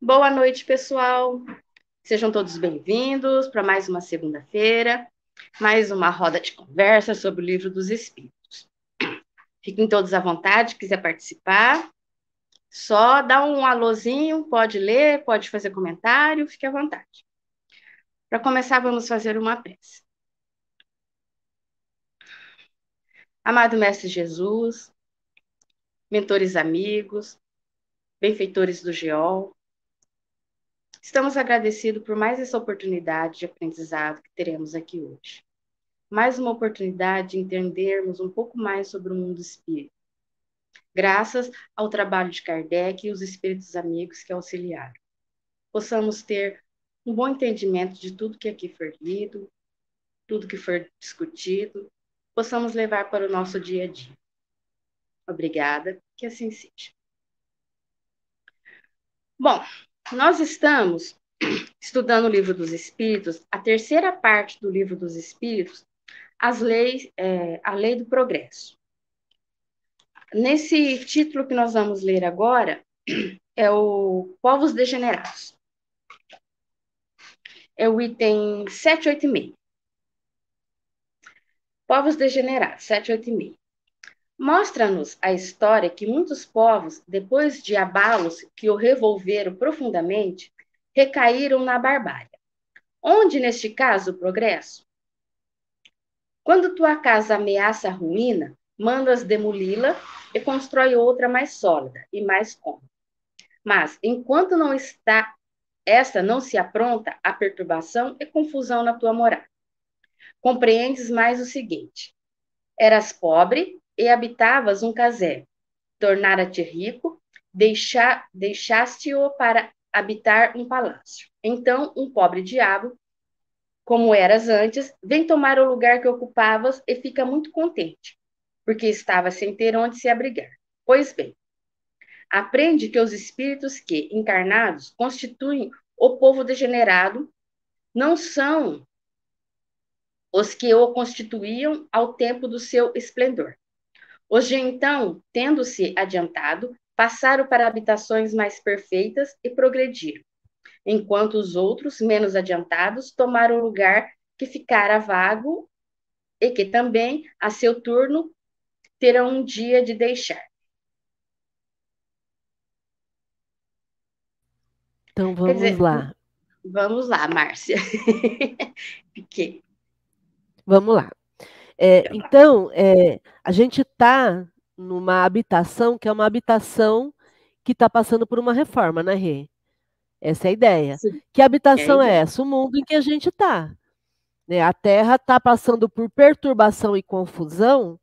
Boa noite, pessoal. Sejam todos bem-vindos para mais uma segunda-feira, mais uma roda de conversa sobre o livro dos Espíritos. Fiquem todos à vontade, quiser participar. Só dá um alôzinho, pode ler, pode fazer comentário, fique à vontade. Para começar, vamos fazer uma prece. Amado Mestre Jesus, mentores amigos, benfeitores do GEOL, estamos agradecidos por mais essa oportunidade de aprendizado que teremos aqui hoje. Mais uma oportunidade de entendermos um pouco mais sobre o mundo espírita, graças ao trabalho de Kardec e os espíritos amigos que auxiliaram. Possamos ter um bom entendimento de tudo que aqui for lido, tudo que for discutido, possamos levar para o nosso dia a dia. Obrigada, que assim seja. Bom, nós estamos estudando o livro dos Espíritos, a terceira parte do livro dos Espíritos, as leis, é, a lei do progresso. Nesse título que nós vamos ler agora, é o Povos Degenerados. É o item 786. Povos Degenerados, 786. Mostra-nos a história que muitos povos, depois de abalos que o revolveram profundamente, recaíram na barbárie. Onde, neste caso, o progresso? Quando tua casa ameaça a ruína, mandas demoli-la e constrói outra mais sólida e mais cômoda. Mas, enquanto não está, esta não se apronta, a perturbação e confusão na tua morada. Compreendes mais o seguinte: eras pobre e habitavas um casebre. Tornara-te rico, deixa, deixaste-o para habitar um palácio. Então, um pobre diabo, como eras antes, vem tomar o lugar que ocupavas e fica muito contente, porque estava sem ter onde se abrigar. Pois bem, aprende que os espíritos que, encarnados, constituem o povo degenerado, não são os que o constituíam ao tempo do seu esplendor. Hoje, então, tendo-se adiantado, passaram para habitações mais perfeitas e progrediram, enquanto os outros, menos adiantados, tomaram o lugar que ficara vago e que também, a seu turno, terão um dia de deixar. Então vamos dizer, lá. Vamos lá, Márcia. Vamos lá. É, então, é, a gente está numa habitação que é uma habitação que está passando por uma reforma, né, Rê? Essa é a ideia. Sim. Que habitação é, é, essa? O mundo em que a gente está. Né? A Terra está passando por perturbação e confusão,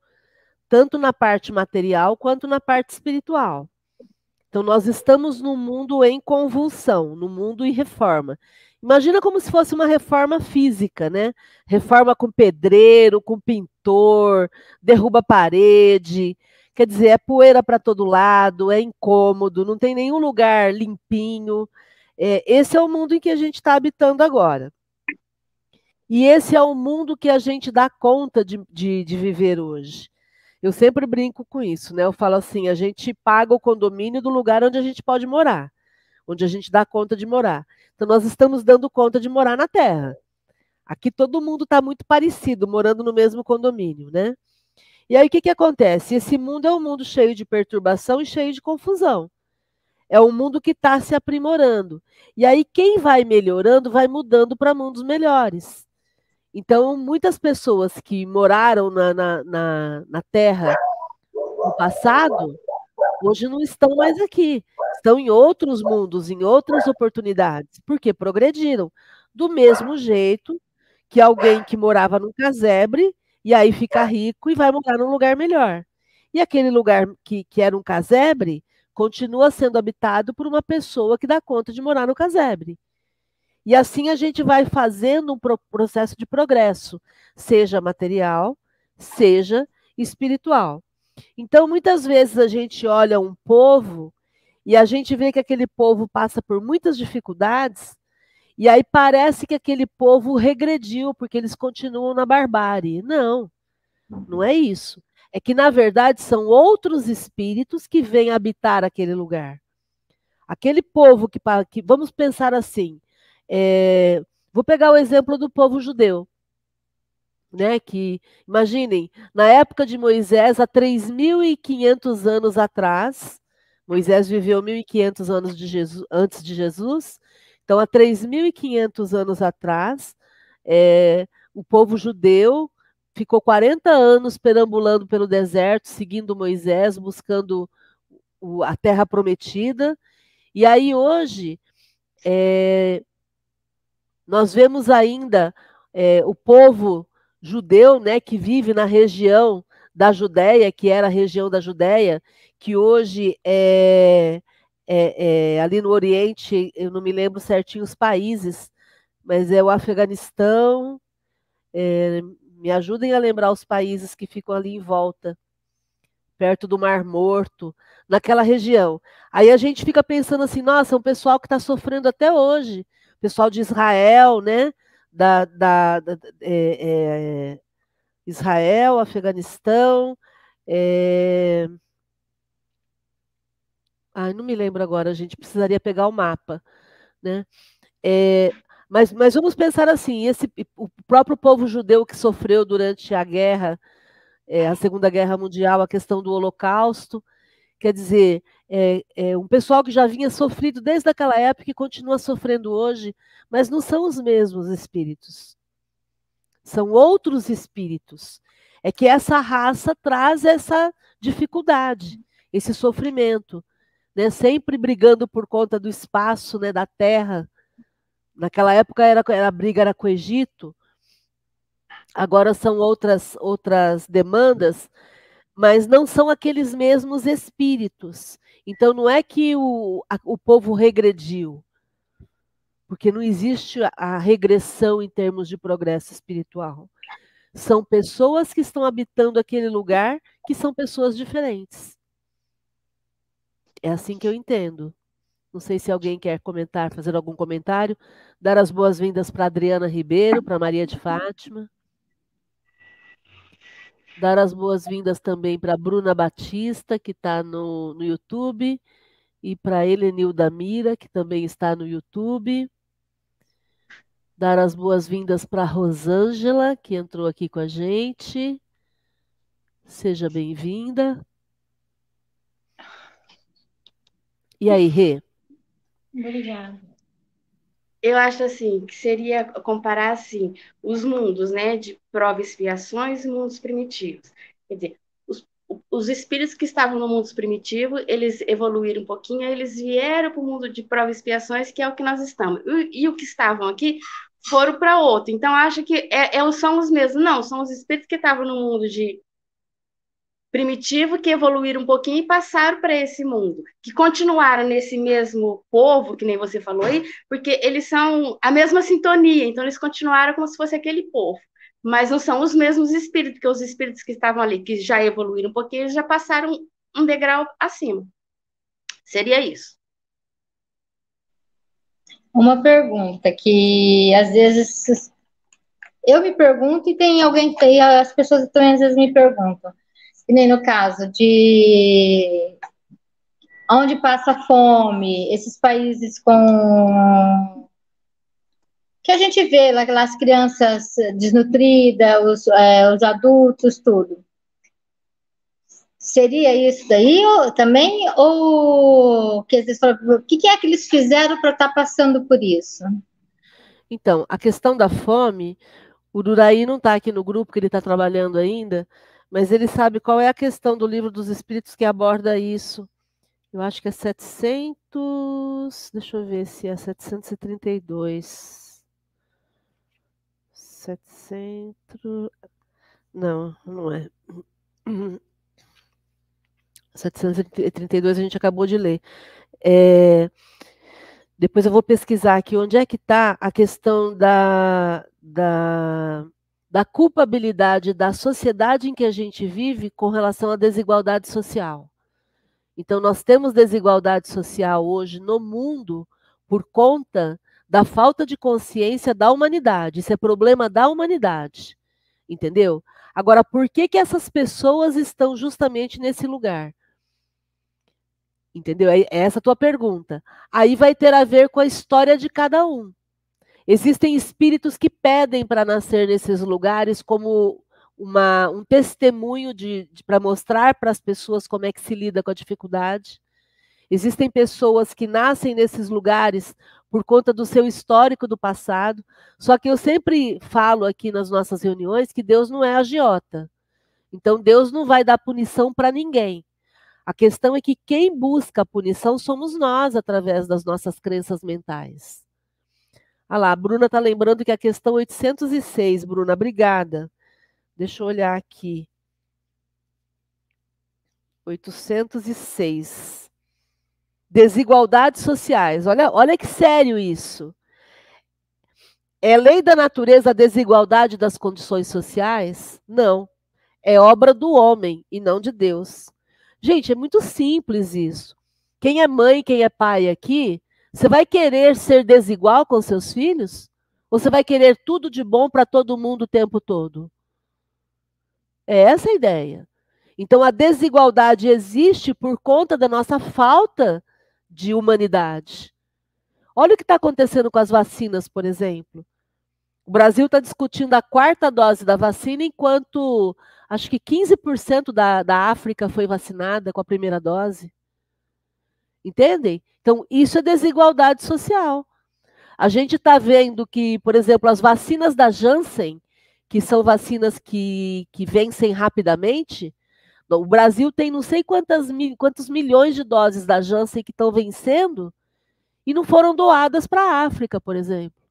tanto na parte material quanto na parte espiritual. Então, nós estamos num mundo em convulsão, no mundo em reforma. Imagina como se fosse uma reforma física, né? Reforma com pedreiro, com pintor, derruba parede. Quer dizer, é poeira para todo lado, é incômodo, não tem nenhum lugar limpinho. É, esse é o mundo em que a gente está habitando agora. E esse é o mundo que a gente dá conta de, de, de viver hoje. Eu sempre brinco com isso, né? Eu falo assim: a gente paga o condomínio do lugar onde a gente pode morar, onde a gente dá conta de morar. Então, nós estamos dando conta de morar na Terra. Aqui todo mundo está muito parecido, morando no mesmo condomínio, né? E aí o que, que acontece? Esse mundo é um mundo cheio de perturbação e cheio de confusão. É um mundo que está se aprimorando. E aí quem vai melhorando vai mudando para mundos melhores. Então, muitas pessoas que moraram na, na, na, na Terra no passado, hoje não estão mais aqui estão em outros mundos, em outras oportunidades, porque progrediram. Do mesmo jeito que alguém que morava num casebre e aí fica rico e vai morar num lugar melhor. E aquele lugar que, que era um casebre continua sendo habitado por uma pessoa que dá conta de morar no casebre. E assim a gente vai fazendo um processo de progresso, seja material, seja espiritual. Então, muitas vezes a gente olha um povo e a gente vê que aquele povo passa por muitas dificuldades, e aí parece que aquele povo regrediu, porque eles continuam na barbárie. Não, não é isso. É que, na verdade, são outros espíritos que vêm habitar aquele lugar. Aquele povo que, que vamos pensar assim, é, vou pegar o exemplo do povo judeu, né? Que imaginem, na época de Moisés, há 3.500 anos atrás, Moisés viveu 1.500 anos de Jesus, antes de Jesus, então há 3.500 anos atrás, é, o povo judeu ficou 40 anos perambulando pelo deserto, seguindo Moisés, buscando o, a terra prometida. E aí hoje é, nós vemos ainda é, o povo judeu, né, que vive na região da Judéia, que era a região da Judéia, que hoje é, é, é, ali no Oriente, eu não me lembro certinho os países, mas é o Afeganistão. É, me ajudem a lembrar os países que ficam ali em volta, perto do Mar Morto, naquela região. Aí a gente fica pensando assim, nossa, é um pessoal que está sofrendo até hoje, pessoal de Israel, né? Da, da, da é, é, Israel, Afeganistão. É... Ai, não me lembro agora, a gente precisaria pegar o mapa, né? É, mas, mas vamos pensar assim: esse, o próprio povo judeu que sofreu durante a guerra, é, a Segunda Guerra Mundial, a questão do Holocausto, quer dizer, é, é, um pessoal que já vinha sofrido desde aquela época e continua sofrendo hoje, mas não são os mesmos espíritos. São outros espíritos. É que essa raça traz essa dificuldade, esse sofrimento, né? sempre brigando por conta do espaço, né, da terra, Naquela época era, era a briga era com o Egito, agora são outras, outras demandas, mas não são aqueles mesmos espíritos. Então não é que o, a, o povo regrediu, porque não existe a, a regressão em termos de progresso espiritual. São pessoas que estão habitando aquele lugar que são pessoas diferentes. É assim que eu entendo. Não sei se alguém quer comentar, fazer algum comentário. Dar as boas-vindas para Adriana Ribeiro, para Maria de Fátima. Dar as boas-vindas também para Bruna Batista, que está no, no YouTube, e para Helenilda Mira, que também está no YouTube. Dar as boas-vindas para Rosângela, que entrou aqui com a gente. Seja bem-vinda. E aí, Rê? Obrigada. Eu acho assim que seria comparar assim os mundos, né, de prova e expiações e mundos primitivos. Quer dizer, os, os espíritos que estavam no mundo primitivo, eles evoluíram um pouquinho, eles vieram para o mundo de prova e expiações, que é o que nós estamos. E, e o que estavam aqui foram para outro. Então, acho que é, é, são os mesmos. Não, são os espíritos que estavam no mundo de primitivo que evoluíram um pouquinho e passaram para esse mundo, que continuaram nesse mesmo povo, que nem você falou aí, porque eles são a mesma sintonia, então eles continuaram como se fosse aquele povo, mas não são os mesmos espíritos, porque os espíritos que estavam ali, que já evoluíram um pouquinho, já passaram um degrau acima. Seria isso. Uma pergunta que às vezes eu me pergunto e tem alguém que as pessoas também às vezes me perguntam que nem no caso de onde passa fome, esses países com que a gente vê lá aquelas crianças desnutridas, os, é, os adultos, tudo. Seria isso daí ou, também? Ou que vezes, o que, que é que eles fizeram para estar tá passando por isso? Então, a questão da fome, o Duraí não está aqui no grupo, que ele está trabalhando ainda, mas ele sabe qual é a questão do livro dos Espíritos que aborda isso. Eu acho que é 700. Deixa eu ver se é 732. 700. Não, não é. 732 a gente acabou de ler. É, depois eu vou pesquisar aqui onde é que está a questão da, da da culpabilidade da sociedade em que a gente vive com relação à desigualdade social. Então, nós temos desigualdade social hoje no mundo por conta da falta de consciência da humanidade. Isso é problema da humanidade. Entendeu? Agora, por que, que essas pessoas estão justamente nesse lugar? Entendeu? É essa a tua pergunta. Aí vai ter a ver com a história de cada um. Existem espíritos que pedem para nascer nesses lugares como uma, um testemunho de, de para mostrar para as pessoas como é que se lida com a dificuldade. Existem pessoas que nascem nesses lugares por conta do seu histórico do passado. Só que eu sempre falo aqui nas nossas reuniões que Deus não é agiota. Então Deus não vai dar punição para ninguém. A questão é que quem busca a punição somos nós através das nossas crenças mentais. Ah lá, a Bruna está lembrando que a questão 806, Bruna, obrigada. Deixa eu olhar aqui. 806. Desigualdades sociais. Olha, olha que sério isso. É lei da natureza a desigualdade das condições sociais? Não. É obra do homem e não de Deus. Gente, é muito simples isso. Quem é mãe, quem é pai aqui, você vai querer ser desigual com seus filhos? Ou você vai querer tudo de bom para todo mundo o tempo todo? É essa a ideia. Então a desigualdade existe por conta da nossa falta de humanidade. Olha o que está acontecendo com as vacinas, por exemplo. O Brasil está discutindo a quarta dose da vacina, enquanto acho que 15% da, da África foi vacinada com a primeira dose. Entendem? Então, isso é desigualdade social. A gente está vendo que, por exemplo, as vacinas da Janssen, que são vacinas que, que vencem rapidamente, o Brasil tem não sei quantas, quantos milhões de doses da Janssen que estão vencendo e não foram doadas para a África, por exemplo.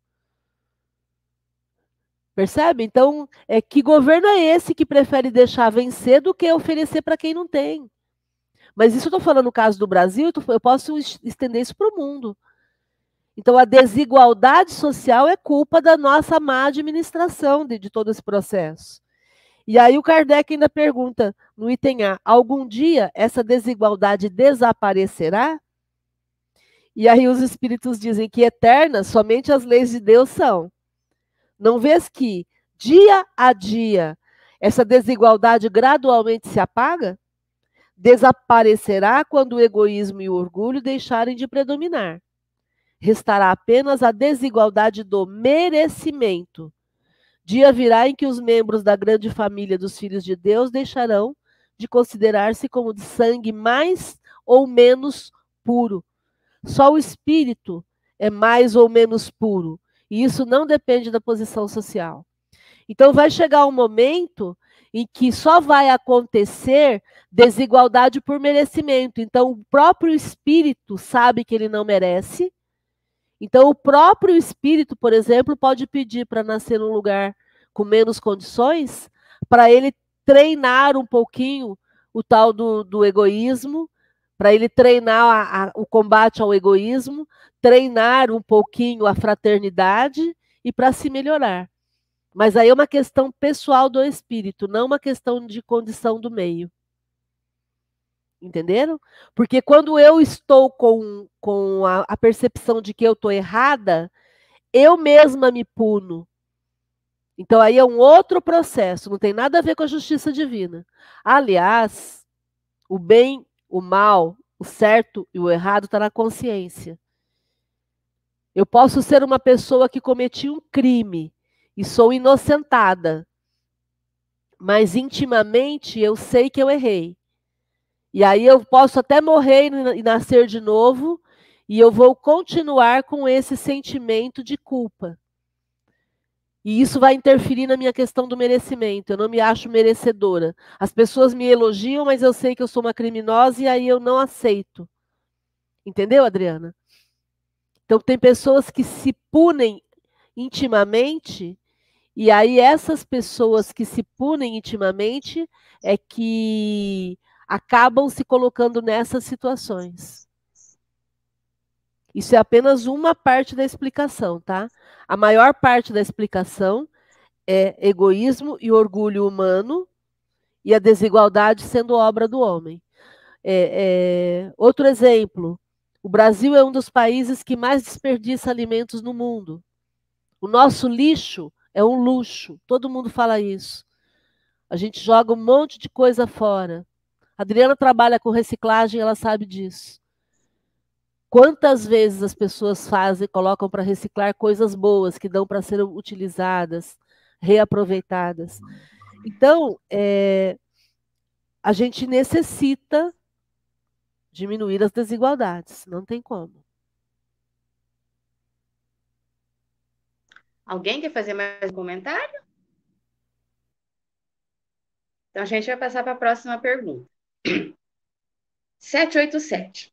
Percebe? Então, é que governo é esse que prefere deixar vencer do que oferecer para quem não tem? Mas isso eu estou falando no caso do Brasil, eu posso estender isso para o mundo. Então, a desigualdade social é culpa da nossa má administração de, de todo esse processo. E aí o Kardec ainda pergunta no item A: algum dia essa desigualdade desaparecerá? E aí os espíritos dizem que eternas somente as leis de Deus são. Não vês que, dia a dia, essa desigualdade gradualmente se apaga? Desaparecerá quando o egoísmo e o orgulho deixarem de predominar. Restará apenas a desigualdade do merecimento. Dia virá em que os membros da grande família dos filhos de Deus deixarão de considerar-se como de sangue mais ou menos puro. Só o espírito é mais ou menos puro, e isso não depende da posição social. Então vai chegar um momento em que só vai acontecer desigualdade por merecimento. Então, o próprio espírito sabe que ele não merece. Então, o próprio espírito, por exemplo, pode pedir para nascer num lugar com menos condições, para ele treinar um pouquinho o tal do, do egoísmo, para ele treinar a, a, o combate ao egoísmo, treinar um pouquinho a fraternidade e para se melhorar. Mas aí é uma questão pessoal do espírito, não uma questão de condição do meio. Entenderam? Porque quando eu estou com, com a, a percepção de que eu estou errada, eu mesma me puno. Então aí é um outro processo, não tem nada a ver com a justiça divina. Aliás, o bem, o mal, o certo e o errado está na consciência. Eu posso ser uma pessoa que cometi um crime, e sou inocentada. Mas intimamente eu sei que eu errei. E aí eu posso até morrer e nascer de novo, e eu vou continuar com esse sentimento de culpa. E isso vai interferir na minha questão do merecimento. Eu não me acho merecedora. As pessoas me elogiam, mas eu sei que eu sou uma criminosa e aí eu não aceito. Entendeu, Adriana? Então, tem pessoas que se punem intimamente e aí essas pessoas que se punem intimamente é que acabam se colocando nessas situações. Isso é apenas uma parte da explicação, tá? A maior parte da explicação é egoísmo e orgulho humano e a desigualdade sendo obra do homem. É, é, outro exemplo: o Brasil é um dos países que mais desperdiça alimentos no mundo. O nosso lixo é um luxo, todo mundo fala isso. A gente joga um monte de coisa fora. A Adriana trabalha com reciclagem, ela sabe disso. Quantas vezes as pessoas fazem, colocam para reciclar coisas boas que dão para ser utilizadas, reaproveitadas. Então, é, a gente necessita diminuir as desigualdades, não tem como. Alguém quer fazer mais um comentário? Então a gente vai passar para a próxima pergunta. 787.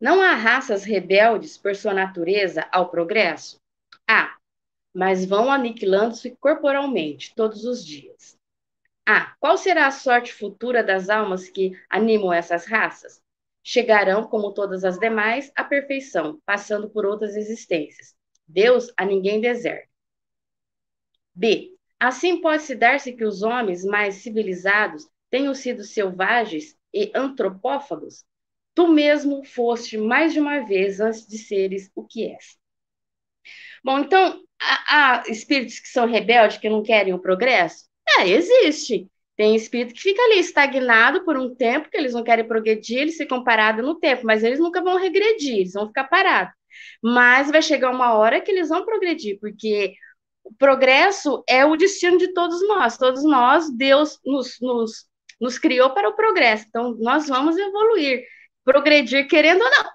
Não há raças rebeldes por sua natureza ao progresso? Há, mas vão aniquilando-se corporalmente todos os dias. Ah, qual será a sorte futura das almas que animam essas raças? Chegarão, como todas as demais, à perfeição, passando por outras existências. Deus a ninguém deserta. B. Assim pode-se dar-se que os homens mais civilizados tenham sido selvagens e antropófagos? Tu mesmo foste mais de uma vez antes de seres o que és. Bom, então, há, espíritos que são rebeldes, que não querem o progresso? É, existe. Tem espírito que fica ali estagnado por um tempo, que eles não querem progredir, eles ficam parados no tempo, mas eles nunca vão regredir, eles vão ficar parados. Mas vai chegar uma hora que eles vão progredir, porque o progresso é o destino de todos nós. Todos nós, Deus nos, nos, nos criou para o progresso. Então, nós vamos evoluir, progredir, querendo ou não.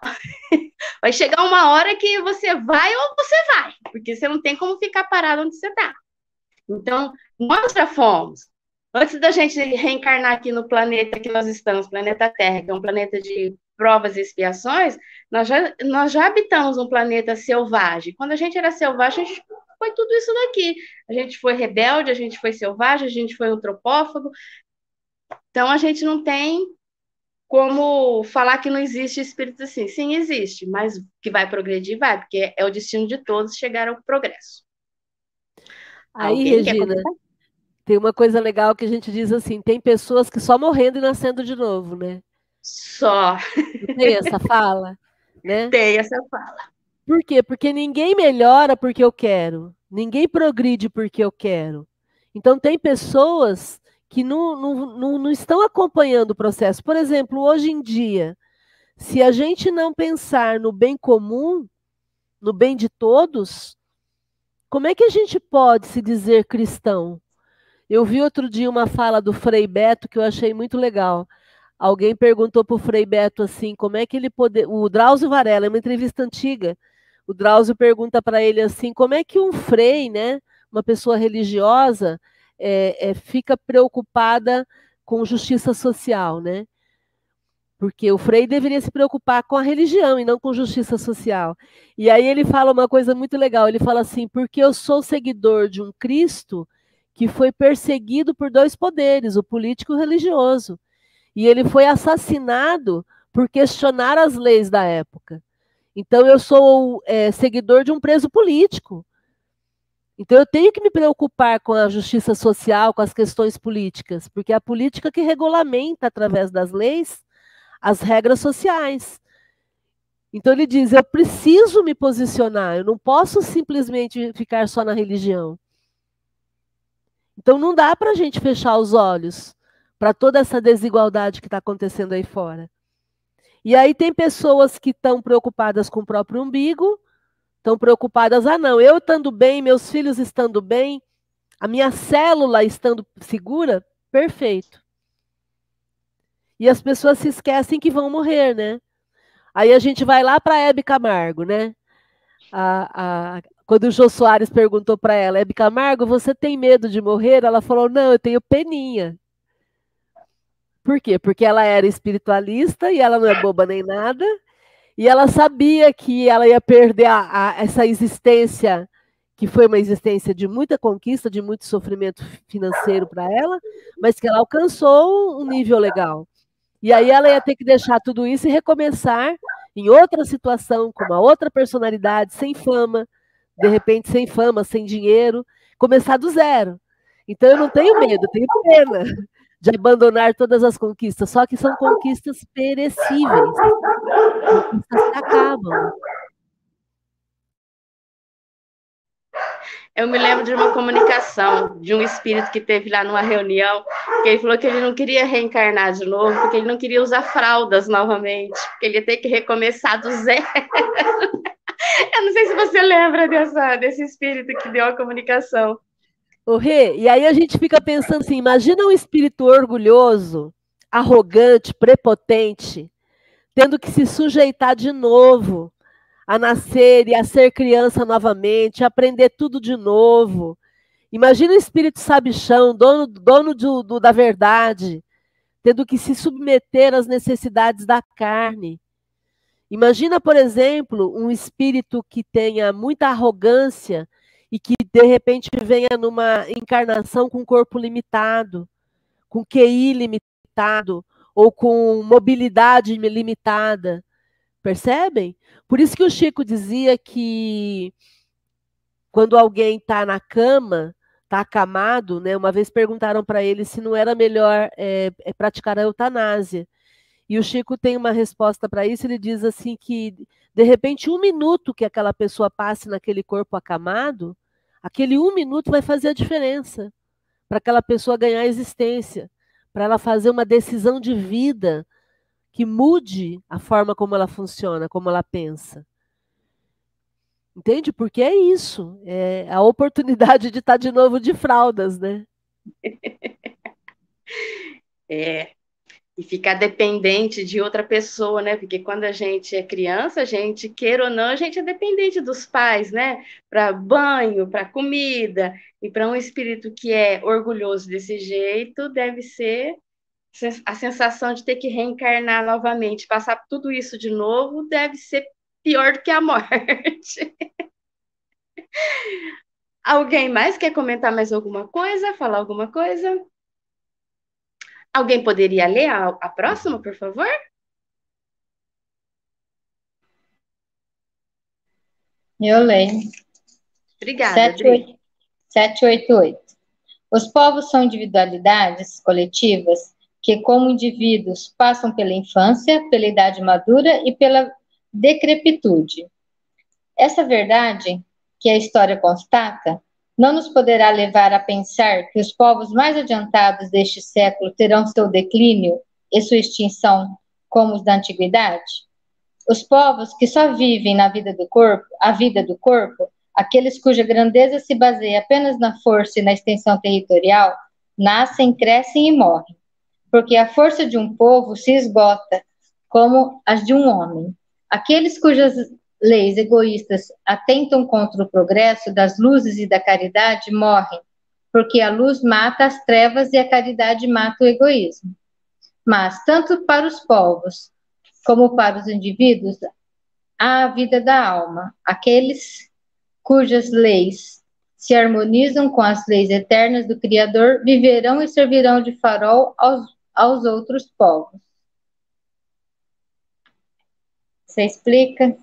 Vai chegar uma hora que você vai ou você vai, porque você não tem como ficar parado onde você está. Então, nós já fomos. Antes da gente reencarnar aqui no planeta que nós estamos, planeta Terra, que é um planeta de provas e expiações, nós já, nós já habitamos um planeta selvagem. Quando a gente era selvagem, a gente foi tudo isso daqui. A gente foi rebelde, a gente foi selvagem, a gente foi antropófago. Então, a gente não tem como falar que não existe espírito assim. Sim, existe, mas que vai progredir, vai, porque é o destino de todos chegar ao progresso. Aí, Alguém Regina, tem uma coisa legal que a gente diz assim: tem pessoas que só morrendo e nascendo de novo, né? Só. Tem essa fala? Né? Tem essa fala. Por quê? Porque ninguém melhora porque eu quero, ninguém progride porque eu quero. Então, tem pessoas que não, não, não, não estão acompanhando o processo. Por exemplo, hoje em dia, se a gente não pensar no bem comum, no bem de todos, como é que a gente pode se dizer cristão? Eu vi outro dia uma fala do Frei Beto que eu achei muito legal. Alguém perguntou para o Frei Beto assim, como é que ele poder. O Drauzio Varela, é uma entrevista antiga, o Drauzio pergunta para ele assim: como é que um frei, né, uma pessoa religiosa, é, é, fica preocupada com justiça social, né? Porque o frei deveria se preocupar com a religião e não com justiça social. E aí ele fala uma coisa muito legal: ele fala assim, porque eu sou seguidor de um Cristo que foi perseguido por dois poderes, o político e o religioso. E ele foi assassinado por questionar as leis da época. Então, eu sou é, seguidor de um preso político. Então, eu tenho que me preocupar com a justiça social, com as questões políticas, porque é a política que regulamenta, através das leis, as regras sociais. Então, ele diz: eu preciso me posicionar, eu não posso simplesmente ficar só na religião. Então, não dá para a gente fechar os olhos para toda essa desigualdade que está acontecendo aí fora. E aí tem pessoas que estão preocupadas com o próprio umbigo, estão preocupadas, ah, não, eu estando bem, meus filhos estando bem, a minha célula estando segura, perfeito. E as pessoas se esquecem que vão morrer, né? Aí a gente vai lá para Hebe Camargo, né? A, a, quando o Jô Soares perguntou para ela, Hebe Camargo, você tem medo de morrer? Ela falou, não, eu tenho peninha. Por quê? Porque ela era espiritualista e ela não é boba nem nada. E ela sabia que ela ia perder a, a, essa existência, que foi uma existência de muita conquista, de muito sofrimento financeiro para ela, mas que ela alcançou um nível legal. E aí ela ia ter que deixar tudo isso e recomeçar em outra situação, com uma outra personalidade, sem fama, de repente sem fama, sem dinheiro, começar do zero. Então eu não tenho medo, eu tenho pena de abandonar todas as conquistas, só que são conquistas perecíveis, conquistas que acabam. eu me lembro de uma comunicação de um espírito que teve lá numa reunião, que ele falou que ele não queria reencarnar de novo, porque ele não queria usar fraldas novamente, porque ele ia ter que recomeçar do zero. Eu não sei se você lembra dessa, desse espírito que deu a comunicação. O Rê, e aí a gente fica pensando assim: imagina um espírito orgulhoso, arrogante, prepotente, tendo que se sujeitar de novo a nascer e a ser criança novamente, aprender tudo de novo. Imagina o espírito sabichão, dono, dono do, do, da verdade, tendo que se submeter às necessidades da carne. Imagina, por exemplo, um espírito que tenha muita arrogância e que de repente venha numa encarnação com corpo limitado, com QI limitado ou com mobilidade limitada. Percebem? Por isso que o Chico dizia que quando alguém está na cama, está acamado, né? Uma vez perguntaram para ele se não era melhor é, é praticar a eutanásia. E o Chico tem uma resposta para isso, ele diz assim que, de repente, um minuto que aquela pessoa passe naquele corpo acamado, aquele um minuto vai fazer a diferença para aquela pessoa ganhar existência, para ela fazer uma decisão de vida que mude a forma como ela funciona, como ela pensa. Entende? Porque é isso, é a oportunidade de estar de novo de fraldas, né? É, e ficar dependente de outra pessoa, né? Porque quando a gente é criança, a gente, queira ou não, a gente é dependente dos pais, né? Para banho, para comida. E para um espírito que é orgulhoso desse jeito, deve ser a sensação de ter que reencarnar novamente, passar tudo isso de novo, deve ser pior do que a morte. Alguém mais quer comentar mais alguma coisa? Falar alguma coisa? Alguém poderia ler a, a próxima, por favor? Eu leio. Obrigada. 788. Os povos são individualidades coletivas que, como indivíduos, passam pela infância, pela idade madura e pela decrepitude. Essa verdade, que a história constata, não nos poderá levar a pensar que os povos mais adiantados deste século terão seu declínio e sua extinção como os da antiguidade? Os povos que só vivem na vida do corpo, a vida do corpo, aqueles cuja grandeza se baseia apenas na força e na extensão territorial, nascem, crescem e morrem. Porque a força de um povo se esgota, como as de um homem. Aqueles cujas leis egoístas atentam contra o progresso das luzes e da caridade morrem, porque a luz mata as trevas e a caridade mata o egoísmo. Mas, tanto para os povos como para os indivíduos, há a vida da alma, aqueles cujas leis se harmonizam com as leis eternas do Criador viverão e servirão de farol aos, aos outros povos. Você explica?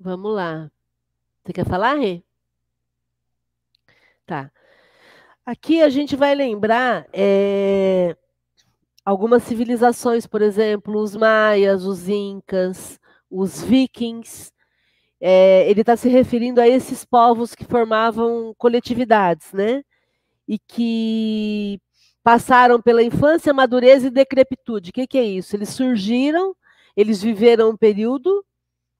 Vamos lá. Você quer falar, Rê? Tá. Aqui a gente vai lembrar é, algumas civilizações, por exemplo, os maias, os incas, os vikings. É, ele está se referindo a esses povos que formavam coletividades, né? E que passaram pela infância, madureza e decrepitude. O que, que é isso? Eles surgiram, eles viveram um período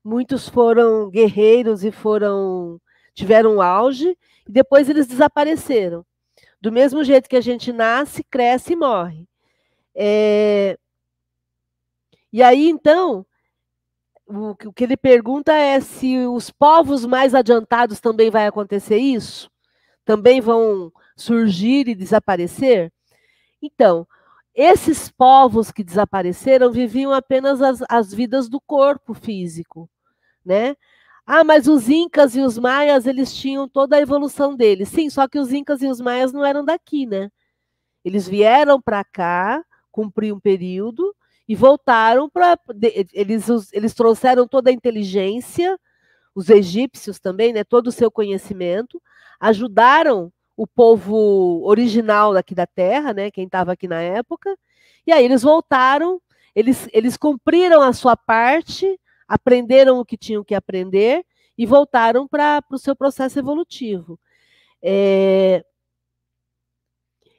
muitos foram guerreiros e foram tiveram auge e depois eles desapareceram. Do mesmo jeito que a gente nasce, cresce e morre. É... E aí, então, o que ele pergunta é se os povos mais adiantados também vai acontecer isso? Também vão surgir e desaparecer? Então, esses povos que desapareceram viviam apenas as, as vidas do corpo físico né? Ah, mas os incas e os maias, eles tinham toda a evolução deles. Sim, só que os incas e os maias não eram daqui, né? Eles vieram para cá, cumprir um período e voltaram para eles eles trouxeram toda a inteligência, os egípcios também, né, todo o seu conhecimento, ajudaram o povo original daqui da terra, né, quem estava aqui na época, e aí eles voltaram, eles, eles cumpriram a sua parte, aprenderam o que tinham que aprender e voltaram para o seu processo evolutivo. É...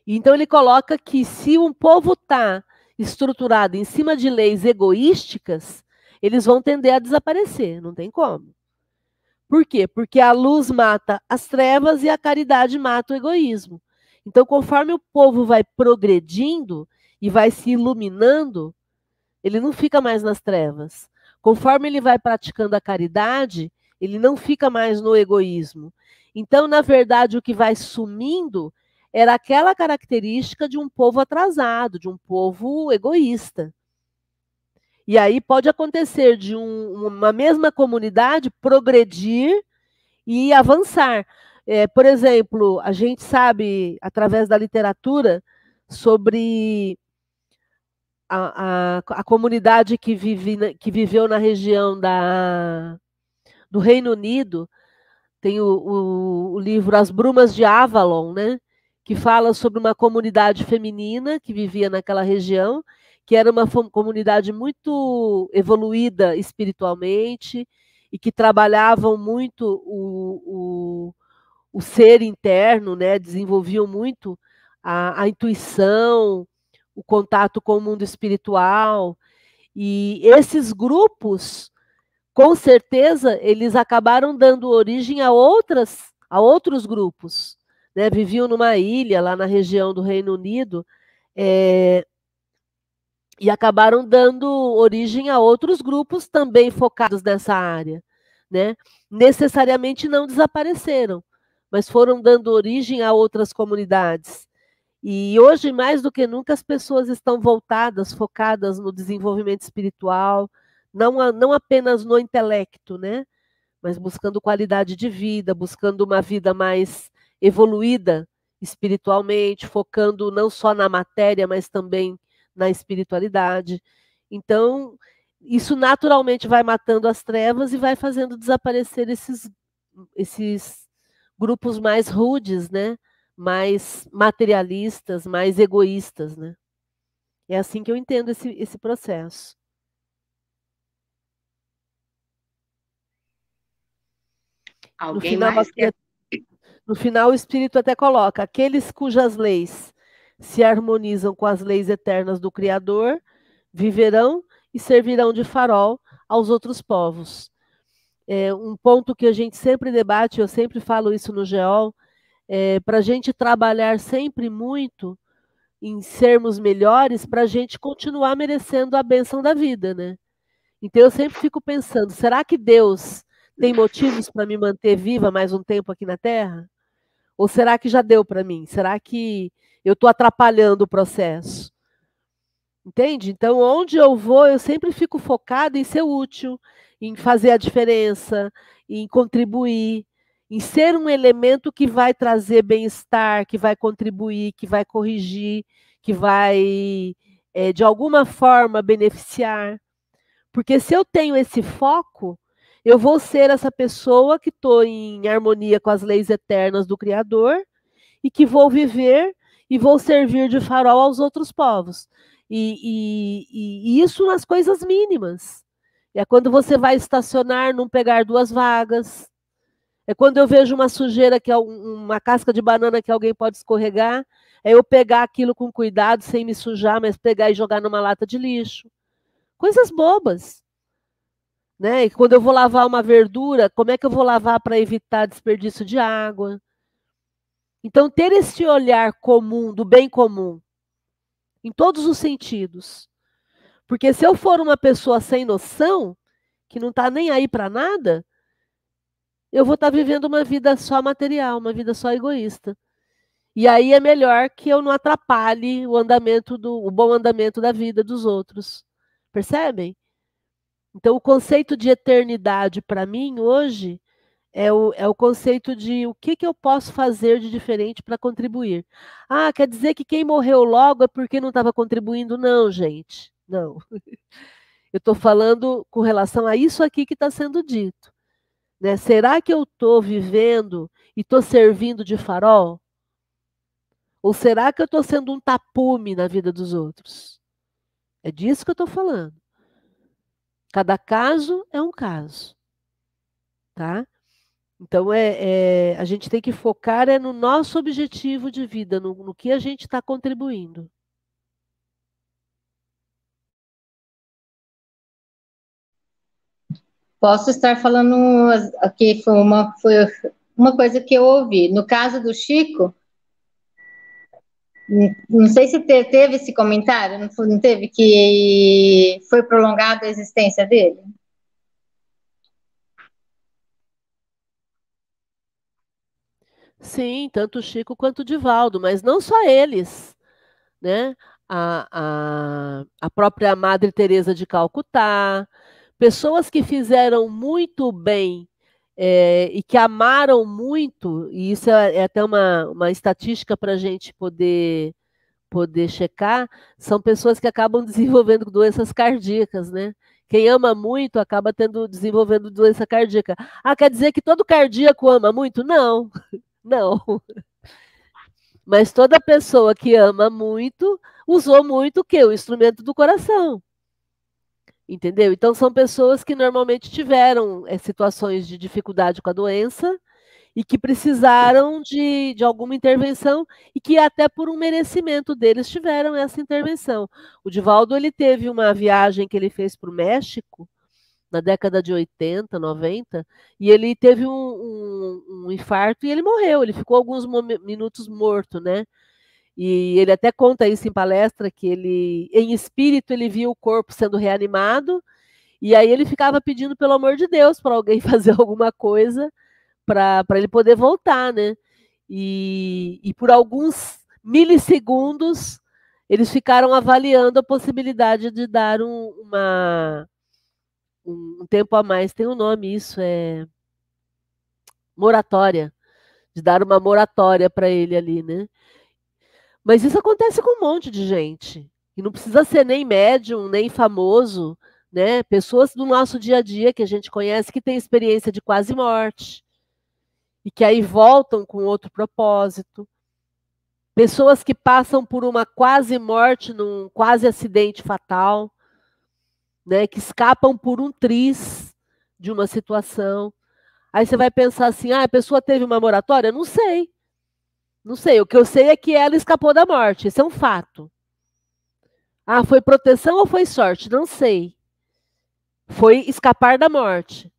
Então ele coloca que se um povo está estruturado em cima de leis egoísticas, eles vão tender a desaparecer, não tem como. Por quê? Porque a luz mata as trevas e a caridade mata o egoísmo. Então, conforme o povo vai progredindo e vai se iluminando, ele não fica mais nas trevas. Conforme ele vai praticando a caridade, ele não fica mais no egoísmo. Então, na verdade, o que vai sumindo era aquela característica de um povo atrasado, de um povo egoísta. E aí pode acontecer de um, uma mesma comunidade progredir e avançar. É, por exemplo, a gente sabe, através da literatura, sobre a, a, a comunidade que, vive, que viveu na região da, do Reino Unido, tem o, o, o, livro As Brumas de Avalon, né? que fala sobre uma comunidade feminina que vivia naquela região que era uma comunidade muito evoluída espiritualmente e que trabalhavam muito o, o, o ser interno, né? desenvolviam muito a, a intuição, o contato com o mundo espiritual. E esses grupos, com certeza, eles acabaram dando origem a outras a outros grupos. Né? Viviam numa ilha lá na região do Reino Unido, é, e acabaram dando origem a outros grupos também focados nessa área, né? Necessariamente não desapareceram, mas foram dando origem a outras comunidades. E hoje, mais do que nunca, as pessoas estão voltadas, focadas no desenvolvimento espiritual, não, não apenas no intelecto, né? Mas buscando qualidade de vida, buscando uma vida mais evoluída espiritualmente, focando não só na matéria, mas também na espiritualidade. Então, isso naturalmente vai matando as trevas e vai fazendo desaparecer esses, esses grupos mais rudes, né? Mais materialistas, mais egoístas. Né? É assim que eu entendo esse, esse processo. Alguém no final, mais quer... no final, o Espírito até coloca: aqueles cujas leis se harmonizam com as leis eternas do Criador, viverão e servirão de farol aos outros povos. É um ponto que a gente sempre debate, eu sempre falo isso no GEOL, é, para a gente trabalhar sempre muito em sermos melhores, para a gente continuar merecendo a benção da vida, né? Então eu sempre fico pensando, será que Deus tem motivos para me manter viva mais um tempo aqui na Terra? Ou será que já deu para mim? Será que eu estou atrapalhando o processo. Entende? Então, onde eu vou, eu sempre fico focado em ser útil, em fazer a diferença, em contribuir, em ser um elemento que vai trazer bem-estar, que vai contribuir, que vai corrigir, que vai, é, de alguma forma, beneficiar. Porque se eu tenho esse foco, eu vou ser essa pessoa que estou em harmonia com as leis eternas do Criador e que vou viver e vou servir de farol aos outros povos. E, e, e, isso nas coisas mínimas. É quando você vai estacionar, não pegar duas vagas. É quando eu vejo uma sujeira, que é uma casca de banana que alguém pode escorregar, é eu pegar aquilo com cuidado, sem me sujar, mas pegar e jogar numa lata de lixo. Coisas bobas. Né? E quando eu vou lavar uma verdura, como é que eu vou lavar para evitar desperdício de água? Então, ter esse olhar comum, do bem comum, em todos os sentidos. Porque se eu for uma pessoa sem noção, que não está nem aí para nada, eu vou estar tá vivendo uma vida só material, uma vida só egoísta. E aí é melhor que eu não atrapalhe o andamento do o bom andamento da vida dos outros. Percebem? Então o conceito de eternidade para mim hoje é o, é o conceito de o que, que eu posso fazer de diferente para contribuir. Ah, quer dizer que quem morreu logo é porque não estava contribuindo? Não, gente, não. Eu estou falando com relação a isso aqui que está sendo dito. Né? Será que eu estou vivendo e estou servindo de farol? Ou será que eu estou sendo um tapume na vida dos outros? É disso que eu estou falando. Cada caso é um caso. tá? Então, é, é, a gente tem que focar é no nosso objetivo de vida, no, no que a gente está contribuindo. Posso estar falando aqui, foi uma, foi uma coisa que eu ouvi. No caso do Chico, não sei se teve esse comentário, não teve que foi prolongada a existência dele? Sim, tanto o Chico quanto o Divaldo, mas não só eles, né? A, a, a própria Madre Teresa de Calcutá, pessoas que fizeram muito bem é, e que amaram muito, e isso é, é até uma, uma estatística para a gente poder, poder checar, são pessoas que acabam desenvolvendo doenças cardíacas, né? Quem ama muito acaba tendo desenvolvendo doença cardíaca. Ah, quer dizer que todo cardíaco ama muito? Não. Não. Mas toda pessoa que ama muito usou muito o quê? O instrumento do coração. Entendeu? Então são pessoas que normalmente tiveram é, situações de dificuldade com a doença e que precisaram de, de alguma intervenção e que até por um merecimento deles tiveram essa intervenção. O Divaldo ele teve uma viagem que ele fez para o México na década de 80, 90, e ele teve um, um, um infarto e ele morreu. Ele ficou alguns minutos morto, né? E ele até conta isso em palestra que ele, em espírito, ele viu o corpo sendo reanimado e aí ele ficava pedindo pelo amor de Deus para alguém fazer alguma coisa para ele poder voltar, né? E, e por alguns milissegundos eles ficaram avaliando a possibilidade de dar um, uma um tempo a mais. Tem um nome isso é moratória, de dar uma moratória para ele ali, né? Mas isso acontece com um monte de gente. E não precisa ser nem médium, nem famoso, né? Pessoas do nosso dia a dia que a gente conhece que têm experiência de quase morte e que aí voltam com outro propósito. Pessoas que passam por uma quase morte num quase acidente fatal, né, que escapam por um triz de uma situação. Aí você vai pensar assim: ah, a pessoa teve uma moratória? Não sei. Não sei, o que eu sei é que ela escapou da morte, isso é um fato. Ah, foi proteção ou foi sorte? Não sei. Foi escapar da morte.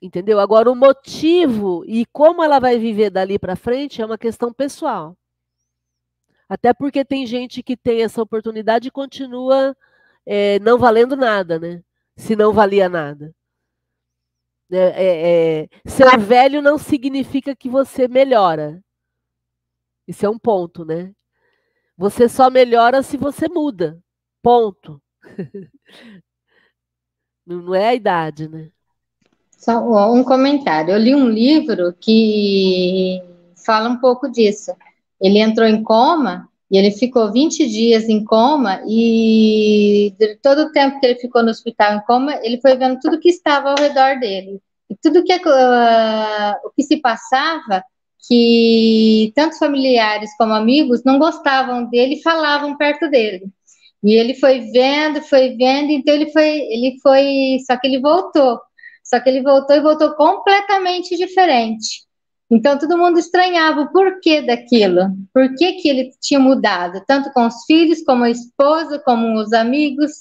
Entendeu? Agora, o motivo e como ela vai viver dali para frente é uma questão pessoal. Até porque tem gente que tem essa oportunidade e continua é, não valendo nada, né? Se não valia nada. É, é, é ser velho não significa que você melhora. Isso é um ponto, né? Você só melhora se você muda. Ponto. Não é a idade, né? Só um comentário. Eu li um livro que fala um pouco disso. Ele entrou em coma e ele ficou 20 dias em coma e todo o tempo que ele ficou no hospital em coma, ele foi vendo tudo que estava ao redor dele. E tudo que uh, o que se passava que tanto familiares como amigos não gostavam dele e falavam perto dele. E ele foi vendo, foi vendo, então ele foi, ele foi, só que ele voltou. Só que ele voltou e voltou completamente diferente. Então todo mundo estranhava o porquê daquilo, por que, que ele tinha mudado, tanto com os filhos, como a esposa, como os amigos.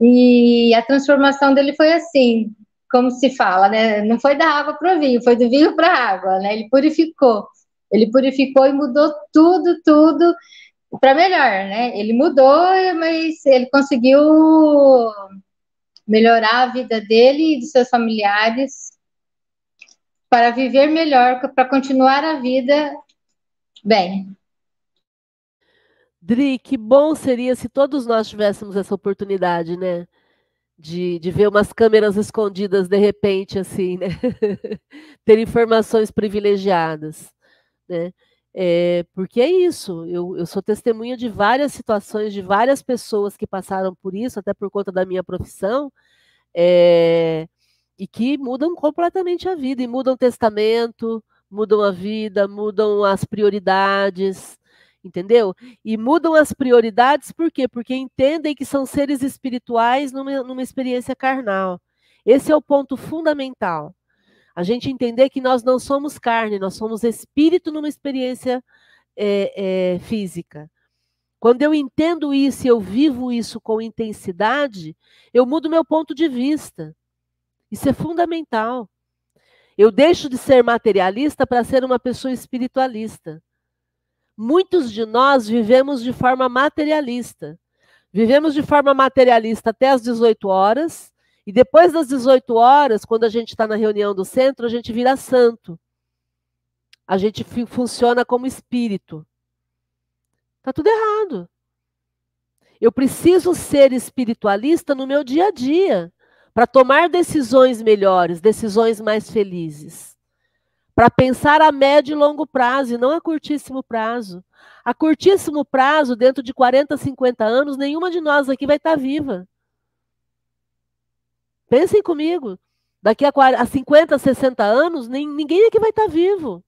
E a transformação dele foi assim, como se fala, né? Não foi da água para o vinho, foi do vinho para a água, né? Ele purificou. Ele purificou e mudou tudo, tudo para melhor, né? Ele mudou, mas ele conseguiu melhorar a vida dele e dos seus familiares para viver melhor, para continuar a vida bem. Dri, que bom seria se todos nós tivéssemos essa oportunidade, né? De, de ver umas câmeras escondidas de repente, assim, né? Ter informações privilegiadas, né? É, porque é isso, eu, eu sou testemunha de várias situações, de várias pessoas que passaram por isso, até por conta da minha profissão, é, e que mudam completamente a vida, e mudam o testamento, mudam a vida, mudam as prioridades, entendeu? E mudam as prioridades por quê? Porque entendem que são seres espirituais numa, numa experiência carnal. Esse é o ponto fundamental. A gente entender que nós não somos carne, nós somos espírito numa experiência é, é, física. Quando eu entendo isso e eu vivo isso com intensidade, eu mudo meu ponto de vista. Isso é fundamental. Eu deixo de ser materialista para ser uma pessoa espiritualista. Muitos de nós vivemos de forma materialista. Vivemos de forma materialista até as 18 horas, e depois das 18 horas, quando a gente está na reunião do centro, a gente vira santo. A gente funciona como espírito. Está tudo errado. Eu preciso ser espiritualista no meu dia a dia para tomar decisões melhores, decisões mais felizes. Para pensar a médio e longo prazo e não a curtíssimo prazo. A curtíssimo prazo, dentro de 40, 50 anos, nenhuma de nós aqui vai estar tá viva. Pensem comigo. Daqui a, 40, a 50, 60 anos, ninguém aqui vai estar tá vivo.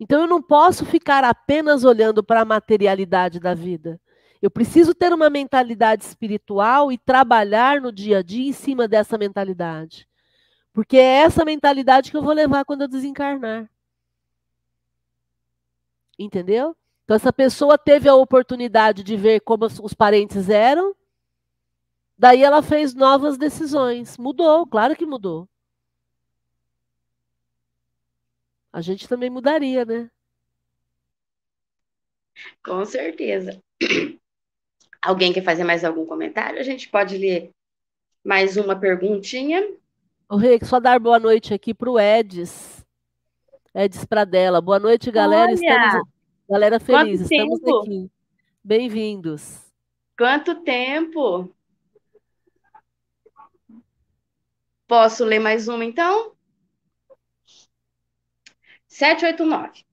Então eu não posso ficar apenas olhando para a materialidade da vida. Eu preciso ter uma mentalidade espiritual e trabalhar no dia a dia em cima dessa mentalidade. Porque é essa mentalidade que eu vou levar quando eu desencarnar. Entendeu? Então, essa pessoa teve a oportunidade de ver como os parentes eram, daí ela fez novas decisões. Mudou, claro que mudou. A gente também mudaria, né? Com certeza. Alguém quer fazer mais algum comentário? A gente pode ler mais uma perguntinha. O Rei, só dar boa noite aqui para o Edis. Edis Pradella. Boa noite, galera. Olha, estamos, galera feliz, estamos aqui. Bem-vindos. Quanto tempo? Posso ler mais uma, então? 789.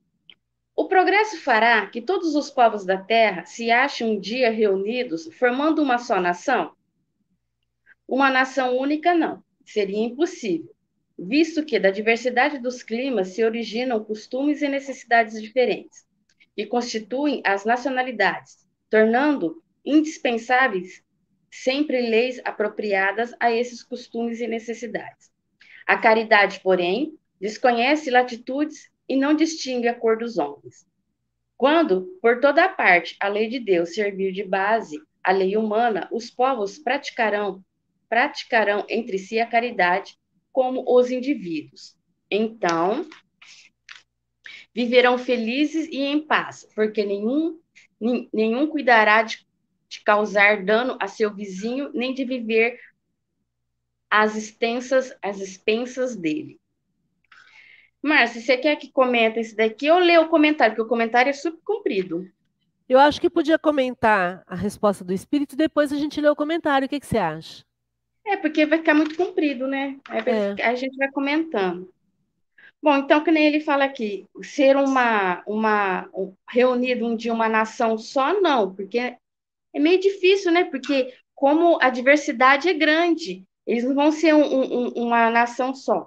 O progresso fará que todos os povos da Terra se achem um dia reunidos, formando uma só nação? Uma nação única, não. Seria impossível, visto que da diversidade dos climas se originam costumes e necessidades diferentes, que constituem as nacionalidades, tornando indispensáveis sempre leis apropriadas a esses costumes e necessidades. A caridade, porém, desconhece latitudes e não distingue a cor dos homens. Quando, por toda parte, a lei de Deus servir de base à lei humana, os povos praticarão praticarão entre si a caridade como os indivíduos. Então, viverão felizes e em paz, porque nenhum nenhum cuidará de, de causar dano a seu vizinho, nem de viver às extensas, às expensas dele. Márcia, você quer que comente esse daqui ou lê o comentário? Porque o comentário é super comprido. Eu acho que podia comentar a resposta do espírito depois a gente lê o comentário. O que, que você acha? É, porque vai ficar muito comprido, né? É. a gente vai comentando. Bom, então, que nem ele fala aqui, ser uma, uma um, reunido um dia uma nação só, não, porque é meio difícil, né? Porque como a diversidade é grande, eles não vão ser um, um, uma nação só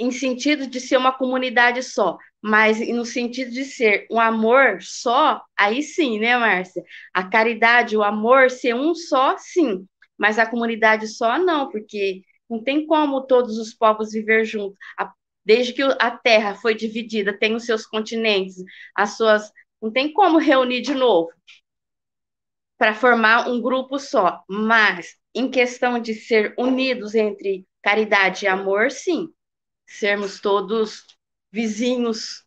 em sentido de ser uma comunidade só, mas no sentido de ser um amor só, aí sim, né, Márcia? A caridade, o amor ser um só, sim, mas a comunidade só não, porque não tem como todos os povos viver juntos. Desde que a Terra foi dividida, tem os seus continentes, as suas. Não tem como reunir de novo para formar um grupo só. Mas, em questão de ser unidos entre caridade e amor, sim sermos todos vizinhos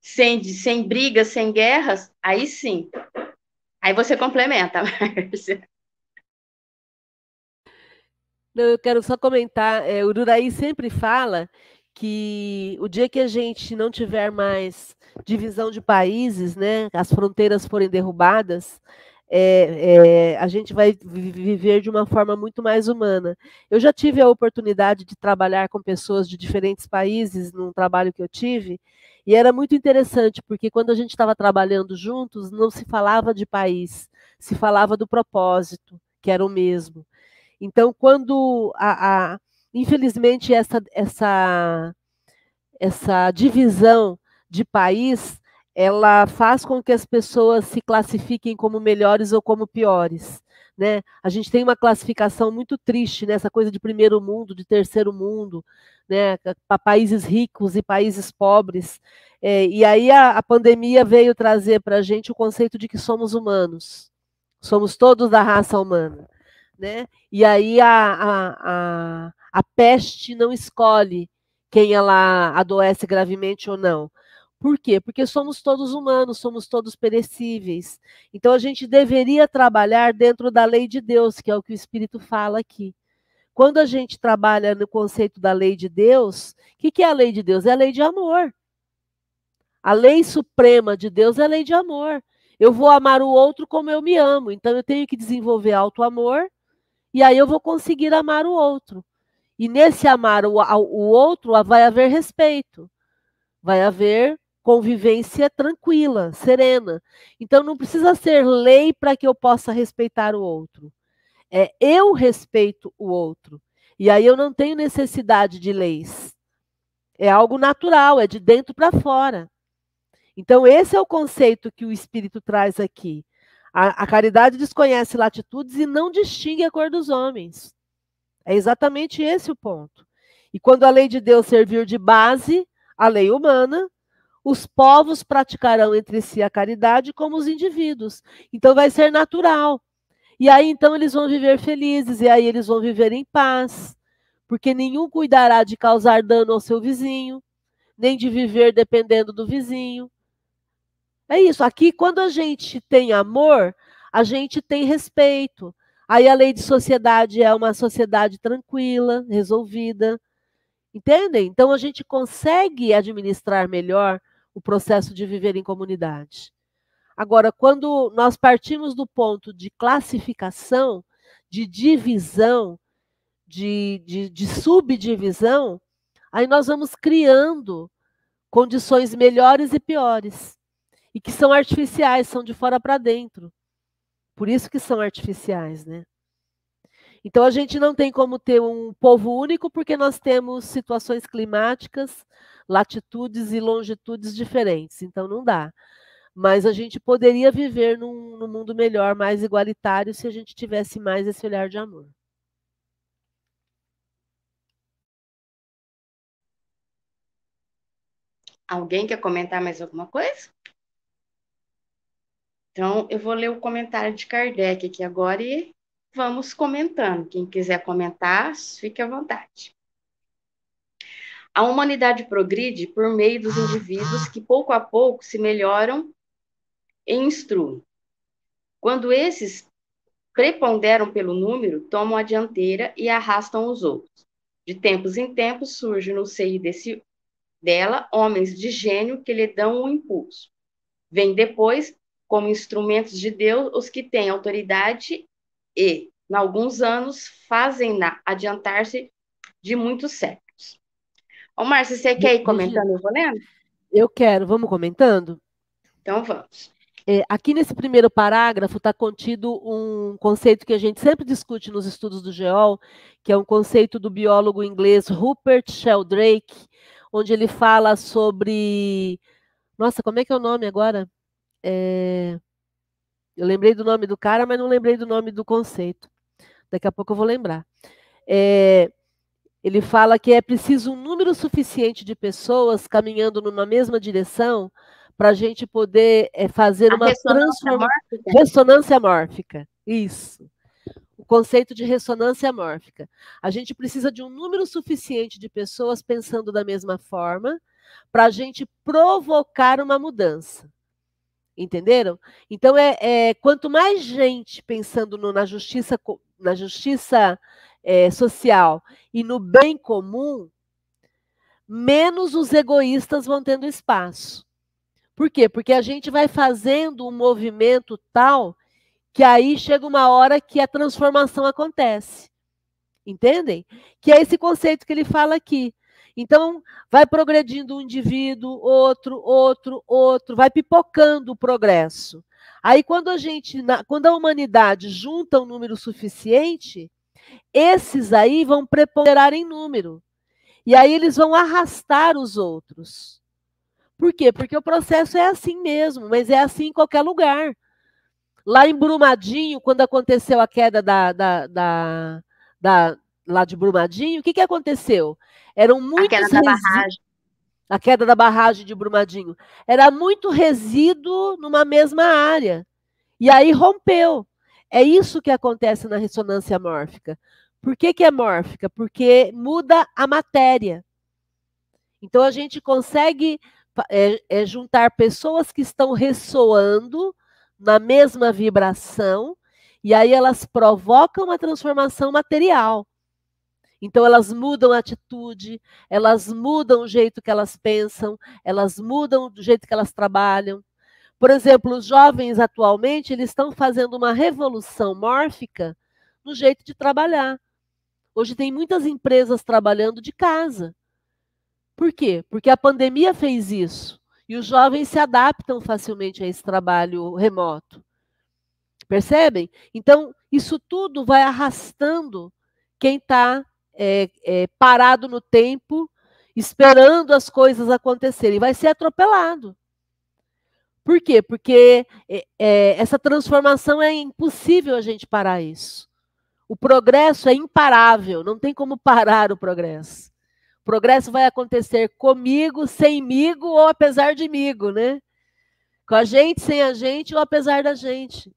sem, sem brigas, sem guerras, aí sim. Aí você complementa, Márcia. Eu quero só comentar, é, o Duraí sempre fala que o dia que a gente não tiver mais divisão de países, né, as fronteiras forem derrubadas, é, é, a gente vai viver de uma forma muito mais humana. Eu já tive a oportunidade de trabalhar com pessoas de diferentes países num trabalho que eu tive, e era muito interessante, porque quando a gente estava trabalhando juntos, não se falava de país, se falava do propósito, que era o mesmo. Então, quando a, a infelizmente essa, essa, essa divisão de país ela faz com que as pessoas se classifiquem como melhores ou como piores. Né? A gente tem uma classificação muito triste nessa coisa de primeiro mundo, de terceiro mundo, né? para países ricos e países pobres. É, e aí a, a pandemia veio trazer para a gente o conceito de que somos humanos, somos todos da raça humana. Né? E aí a, a, a, a peste não escolhe quem ela adoece gravemente ou não. Por quê? Porque somos todos humanos, somos todos perecíveis. Então a gente deveria trabalhar dentro da lei de Deus, que é o que o Espírito fala aqui. Quando a gente trabalha no conceito da lei de Deus, o que, que é a lei de Deus? É a lei de amor. A lei suprema de Deus é a lei de amor. Eu vou amar o outro como eu me amo. Então eu tenho que desenvolver auto-amor e aí eu vou conseguir amar o outro. E nesse amar o, o outro vai haver respeito, vai haver convivência tranquila, serena. Então não precisa ser lei para que eu possa respeitar o outro. É eu respeito o outro. E aí eu não tenho necessidade de leis. É algo natural, é de dentro para fora. Então esse é o conceito que o espírito traz aqui. A, a caridade desconhece latitudes e não distingue a cor dos homens. É exatamente esse o ponto. E quando a lei de Deus servir de base, a lei humana, os povos praticarão entre si a caridade como os indivíduos. Então vai ser natural. E aí então eles vão viver felizes, e aí eles vão viver em paz, porque nenhum cuidará de causar dano ao seu vizinho, nem de viver dependendo do vizinho. É isso. Aqui, quando a gente tem amor, a gente tem respeito. Aí a lei de sociedade é uma sociedade tranquila, resolvida. Entendem? Então a gente consegue administrar melhor o processo de viver em comunidade. Agora, quando nós partimos do ponto de classificação, de divisão, de, de, de subdivisão, aí nós vamos criando condições melhores e piores. E que são artificiais, são de fora para dentro. Por isso que são artificiais, né? Então a gente não tem como ter um povo único porque nós temos situações climáticas, latitudes e longitudes diferentes, então não dá. Mas a gente poderia viver num, num mundo melhor, mais igualitário, se a gente tivesse mais esse olhar de amor. Alguém quer comentar mais alguma coisa? Então, eu vou ler o comentário de Kardec aqui agora e vamos comentando. Quem quiser comentar, fique à vontade. A humanidade progride por meio dos indivíduos que pouco a pouco se melhoram e instruem. Quando esses preponderam pelo número, tomam a dianteira e arrastam os outros. De tempos em tempos surge no seio desse, dela homens de gênio que lhe dão um impulso. Vem depois, como instrumentos de Deus, os que têm autoridade e, em alguns anos, fazem-na adiantar-se de muitos séculos. Ô, Márcia, você quer ir comentando? Eu vou lendo? Eu quero. Vamos comentando? Então vamos. É, aqui nesse primeiro parágrafo está contido um conceito que a gente sempre discute nos estudos do GEOL, que é um conceito do biólogo inglês Rupert Sheldrake, onde ele fala sobre. Nossa, como é que é o nome agora? É... Eu lembrei do nome do cara, mas não lembrei do nome do conceito. Daqui a pouco eu vou lembrar. É... Ele fala que é preciso um número suficiente de pessoas caminhando numa mesma direção para a gente poder é, fazer a uma transformação. Ressonância mórfica. Isso. O conceito de ressonância mórfica. A gente precisa de um número suficiente de pessoas pensando da mesma forma para a gente provocar uma mudança. Entenderam? Então, é, é quanto mais gente pensando no, na justiça, na justiça é, social e no bem comum, menos os egoístas vão tendo espaço. Por quê? Porque a gente vai fazendo um movimento tal que aí chega uma hora que a transformação acontece. Entendem? Que é esse conceito que ele fala aqui. Então, vai progredindo um indivíduo, outro, outro, outro, vai pipocando o progresso. Aí, quando a gente, quando a humanidade junta um número suficiente, esses aí vão preponderar em número. E aí eles vão arrastar os outros. Por quê? Porque o processo é assim mesmo, mas é assim em qualquer lugar. Lá em Brumadinho, quando aconteceu a queda da, da, da, da lá de Brumadinho, o que, que aconteceu? Eram muitos a queda da barragem. A queda da barragem de Brumadinho. Era muito resíduo numa mesma área. E aí rompeu. É isso que acontece na ressonância mórfica. Por que, que é mórfica? Porque muda a matéria. Então a gente consegue é, é juntar pessoas que estão ressoando na mesma vibração, e aí elas provocam uma transformação material. Então elas mudam a atitude, elas mudam o jeito que elas pensam, elas mudam o jeito que elas trabalham. Por exemplo, os jovens atualmente, eles estão fazendo uma revolução mórfica no jeito de trabalhar. Hoje tem muitas empresas trabalhando de casa. Por quê? Porque a pandemia fez isso. E os jovens se adaptam facilmente a esse trabalho remoto. Percebem? Então, isso tudo vai arrastando quem está é, é, parado no tempo, esperando as coisas acontecerem. Vai ser atropelado. Por quê? Porque é, é essa transformação é impossível a gente parar isso. O progresso é imparável, não tem como parar o progresso. O progresso vai acontecer comigo, semigo ou apesar de migo, né? Com a gente, sem a gente ou apesar da gente.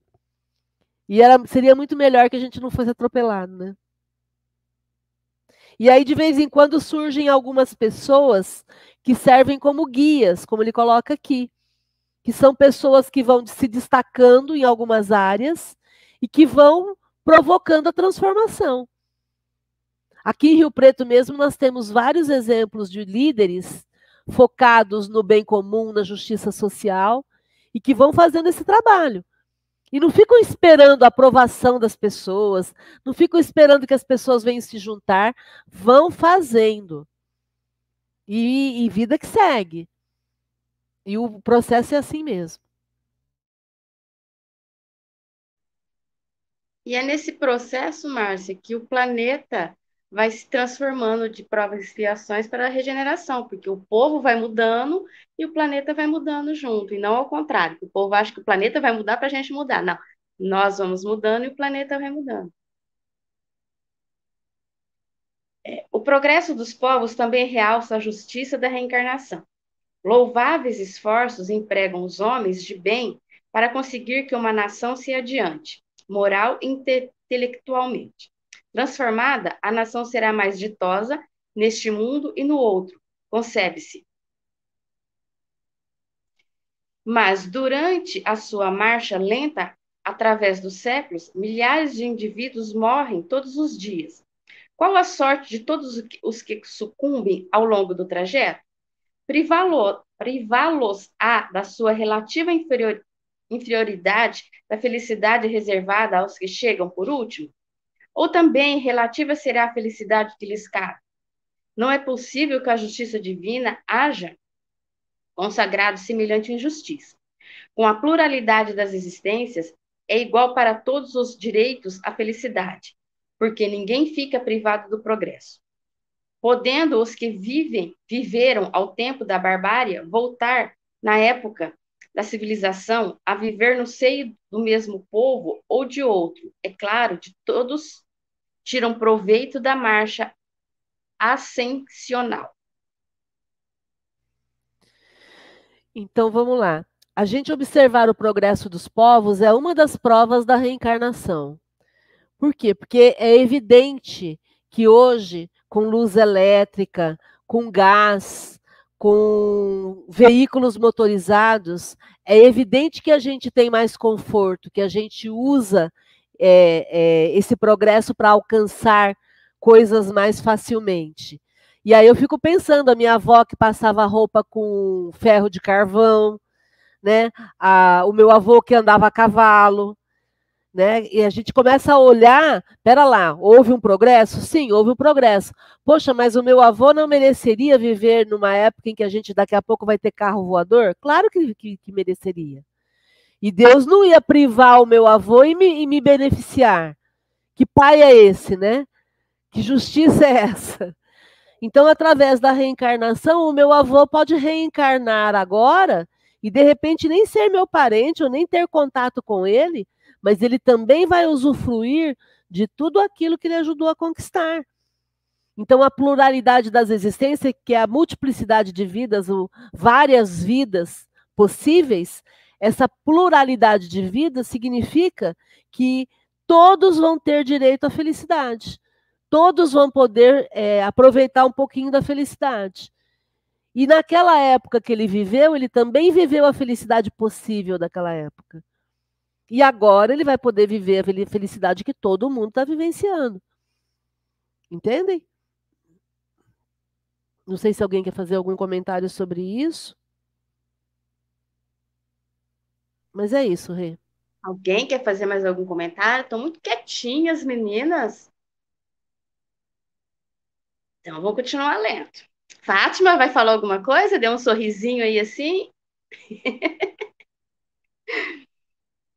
E era, seria muito melhor que a gente não fosse atropelado, né? E aí, de vez em quando, surgem algumas pessoas que servem como guias, como ele coloca aqui, que são pessoas que vão se destacando em algumas áreas e que vão provocando a transformação. Aqui em Rio Preto mesmo nós temos vários exemplos de líderes focados no bem comum, na justiça social e que vão fazendo esse trabalho. E não ficam esperando a aprovação das pessoas, não ficam esperando que as pessoas venham se juntar, vão fazendo. E, e vida que segue. E o processo é assim mesmo. E é nesse processo, Márcia, que o planeta vai se transformando de provas e expiações para a regeneração, porque o povo vai mudando e o planeta vai mudando junto, e não ao contrário, o povo acha que o planeta vai mudar para a gente mudar. Não, nós vamos mudando e o planeta vai mudando. É, o progresso dos povos também realça a justiça da reencarnação. Louváveis esforços empregam os homens de bem para conseguir que uma nação se adiante, moral e intelectualmente. Transformada, a nação será mais ditosa neste mundo e no outro, concebe-se. Mas durante a sua marcha lenta através dos séculos, milhares de indivíduos morrem todos os dias. Qual a sorte de todos os que sucumbem ao longo do trajeto? Privá-los-á da sua relativa inferior, inferioridade, da felicidade reservada aos que chegam por último? Ou também relativa será a felicidade que lhes cabe? Não é possível que a justiça divina haja consagrado semelhante injustiça. Com a pluralidade das existências, é igual para todos os direitos à felicidade, porque ninguém fica privado do progresso. Podendo os que vivem, viveram ao tempo da barbárie voltar na época da civilização a viver no seio do mesmo povo ou de outro, é claro, de todos tiram proveito da marcha ascensional. Então vamos lá. A gente observar o progresso dos povos é uma das provas da reencarnação. Por quê? Porque é evidente que hoje, com luz elétrica, com gás, com veículos motorizados, é evidente que a gente tem mais conforto, que a gente usa é, é, esse progresso para alcançar coisas mais facilmente. E aí eu fico pensando, a minha avó que passava roupa com ferro de carvão, né? A, o meu avô que andava a cavalo, né? E a gente começa a olhar, pera lá, houve um progresso? Sim, houve um progresso. Poxa, mas o meu avô não mereceria viver numa época em que a gente daqui a pouco vai ter carro voador? Claro que, que, que mereceria. E Deus não ia privar o meu avô e me, e me beneficiar. Que pai é esse, né? Que justiça é essa? Então, através da reencarnação, o meu avô pode reencarnar agora e de repente nem ser meu parente ou nem ter contato com ele, mas ele também vai usufruir de tudo aquilo que ele ajudou a conquistar. Então, a pluralidade das existências, que é a multiplicidade de vidas, várias vidas possíveis, essa pluralidade de vidas significa que todos vão ter direito à felicidade. Todos vão poder é, aproveitar um pouquinho da felicidade. E naquela época que ele viveu, ele também viveu a felicidade possível daquela época. E agora ele vai poder viver a felicidade que todo mundo está vivenciando. Entendem? Não sei se alguém quer fazer algum comentário sobre isso. Mas é isso, Rê. Alguém quer fazer mais algum comentário? Estão muito quietinhas, meninas. Então, vou continuar lendo. Fátima, vai falar alguma coisa? Deu um sorrisinho aí assim?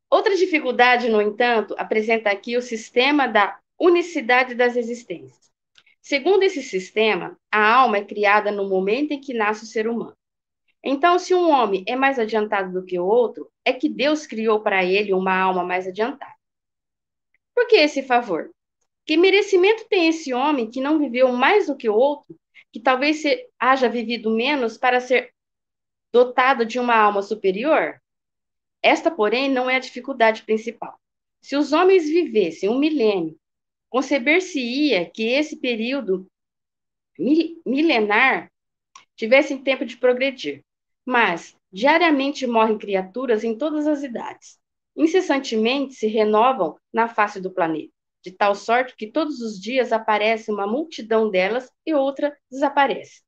Outra dificuldade, no entanto, apresenta aqui o sistema da unicidade das existências. Segundo esse sistema, a alma é criada no momento em que nasce o ser humano. Então, se um homem é mais adiantado do que o outro, é que Deus criou para ele uma alma mais adiantada. Por que esse favor? Que merecimento tem esse homem que não viveu mais do que o outro, que talvez haja vivido menos para ser dotado de uma alma superior? Esta, porém, não é a dificuldade principal. Se os homens vivessem um milênio, conceber-se-ia que esse período milenar tivesse tempo de progredir. Mas, diariamente morrem criaturas em todas as idades. Incessantemente se renovam na face do planeta, de tal sorte que todos os dias aparece uma multidão delas e outra desaparece.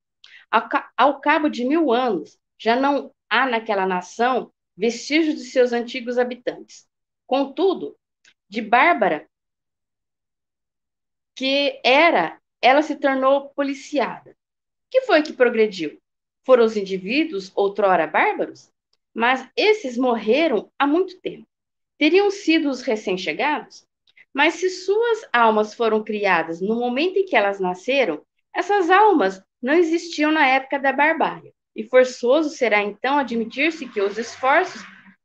Ao, ao cabo de mil anos, já não há naquela nação vestígios de seus antigos habitantes. Contudo, de Bárbara, que era, ela se tornou policiada. Que foi que progrediu? Foram os indivíduos outrora bárbaros? Mas esses morreram há muito tempo. Teriam sido os recém-chegados? Mas se suas almas foram criadas no momento em que elas nasceram, essas almas não existiam na época da barbárie. E forçoso será então admitir-se que os esforços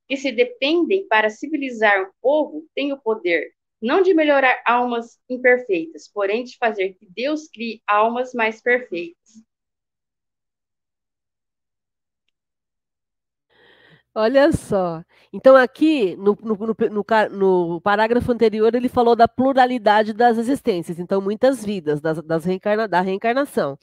que se dependem para civilizar um povo têm o poder não de melhorar almas imperfeitas, porém de fazer que Deus crie almas mais perfeitas. Olha só. Então, aqui, no, no, no, no, parágrafo anterior, ele falou da pluralidade das existências, então, muitas vidas, das, das reencarna, da reencarnação.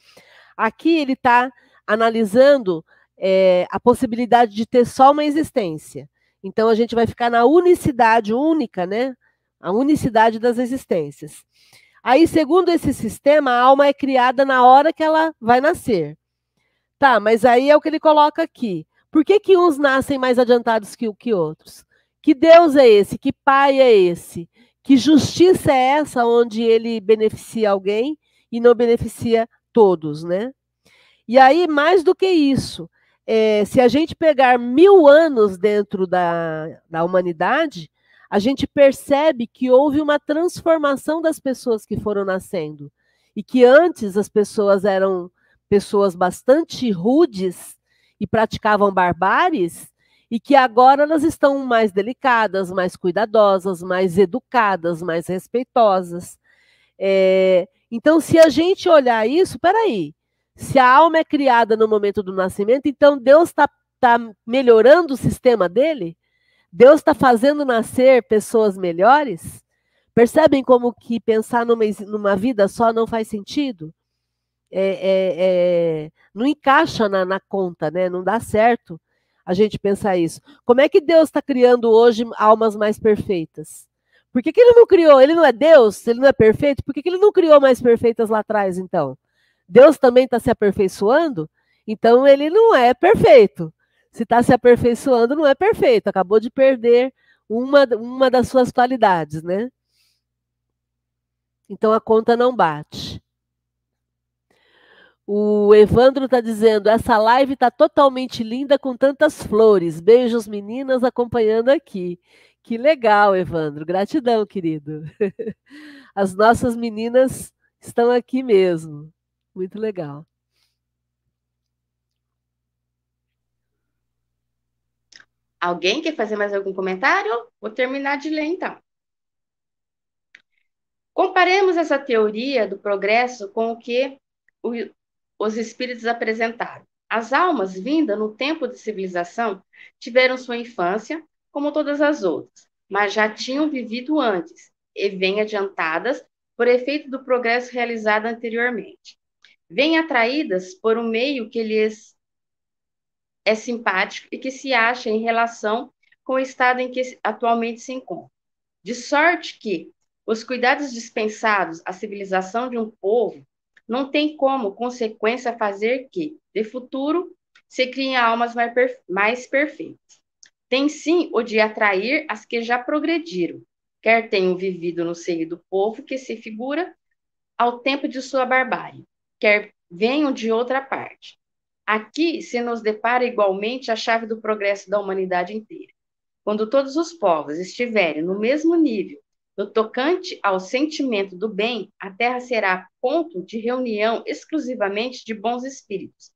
Aqui, ele está analisando é, a possibilidade de ter só uma existência. Então a gente vai ficar na unicidade única, né? A unicidade das existências. Aí, segundo esse sistema, a alma é criada na hora que ela vai nascer. Tá, mas aí é o que ele coloca aqui. Por que, que uns nascem mais adiantados que, que outros? Que Deus é esse? Que Pai é esse? Que justiça é essa onde ele beneficia alguém e não beneficia todos, né? E aí, mais do que isso, é, se a gente pegar mil anos dentro da, da humanidade, a gente percebe que houve uma transformação das pessoas que foram nascendo. E que antes as pessoas eram pessoas bastante rudes e praticavam barbáries, e que agora elas estão mais delicadas, mais cuidadosas, mais educadas, mais respeitosas. É, então, se a gente olhar isso, peraí, se a alma é criada no momento do nascimento, então Deus está tá melhorando o sistema dele? Deus está fazendo nascer pessoas melhores? Percebem como que pensar numa, numa vida só não faz sentido? É, é, é, não encaixa na, na, conta, né? Não dá certo a gente pensar isso. Como é que Deus está criando hoje almas mais perfeitas? Por que, que ele não criou? Ele não é Deus? Ele não é perfeito? Por que, que ele não criou mais perfeitas lá atrás, então? Deus também está se aperfeiçoando, então ele não é perfeito. Se está se aperfeiçoando, não é perfeito. Acabou de perder uma, uma das suas qualidades, né? Então a conta não bate. O Evandro está dizendo: essa live está totalmente linda com tantas flores. Beijos, meninas, acompanhando aqui. Que legal, Evandro. Gratidão, querido. As nossas meninas estão aqui mesmo. Muito legal. Alguém quer fazer mais algum comentário? Vou terminar de ler então. Comparemos essa teoria do progresso com o que o, os espíritos apresentaram. As almas vindas no tempo de civilização tiveram sua infância, como todas as outras, mas já tinham vivido antes e vêm adiantadas por efeito do progresso realizado anteriormente. Vêm atraídas por um meio que lhes é simpático e que se acha em relação com o estado em que atualmente se encontra. De sorte que os cuidados dispensados à civilização de um povo não tem como consequência fazer que, de futuro, se criem almas mais, mais perfeitas. Tem sim o de atrair as que já progrediram, quer tenham vivido no seio do povo que se figura ao tempo de sua barbárie, quer venham de outra parte. Aqui se nos depara igualmente a chave do progresso da humanidade inteira. Quando todos os povos estiverem no mesmo nível no tocante ao sentimento do bem, a Terra será ponto de reunião exclusivamente de bons espíritos,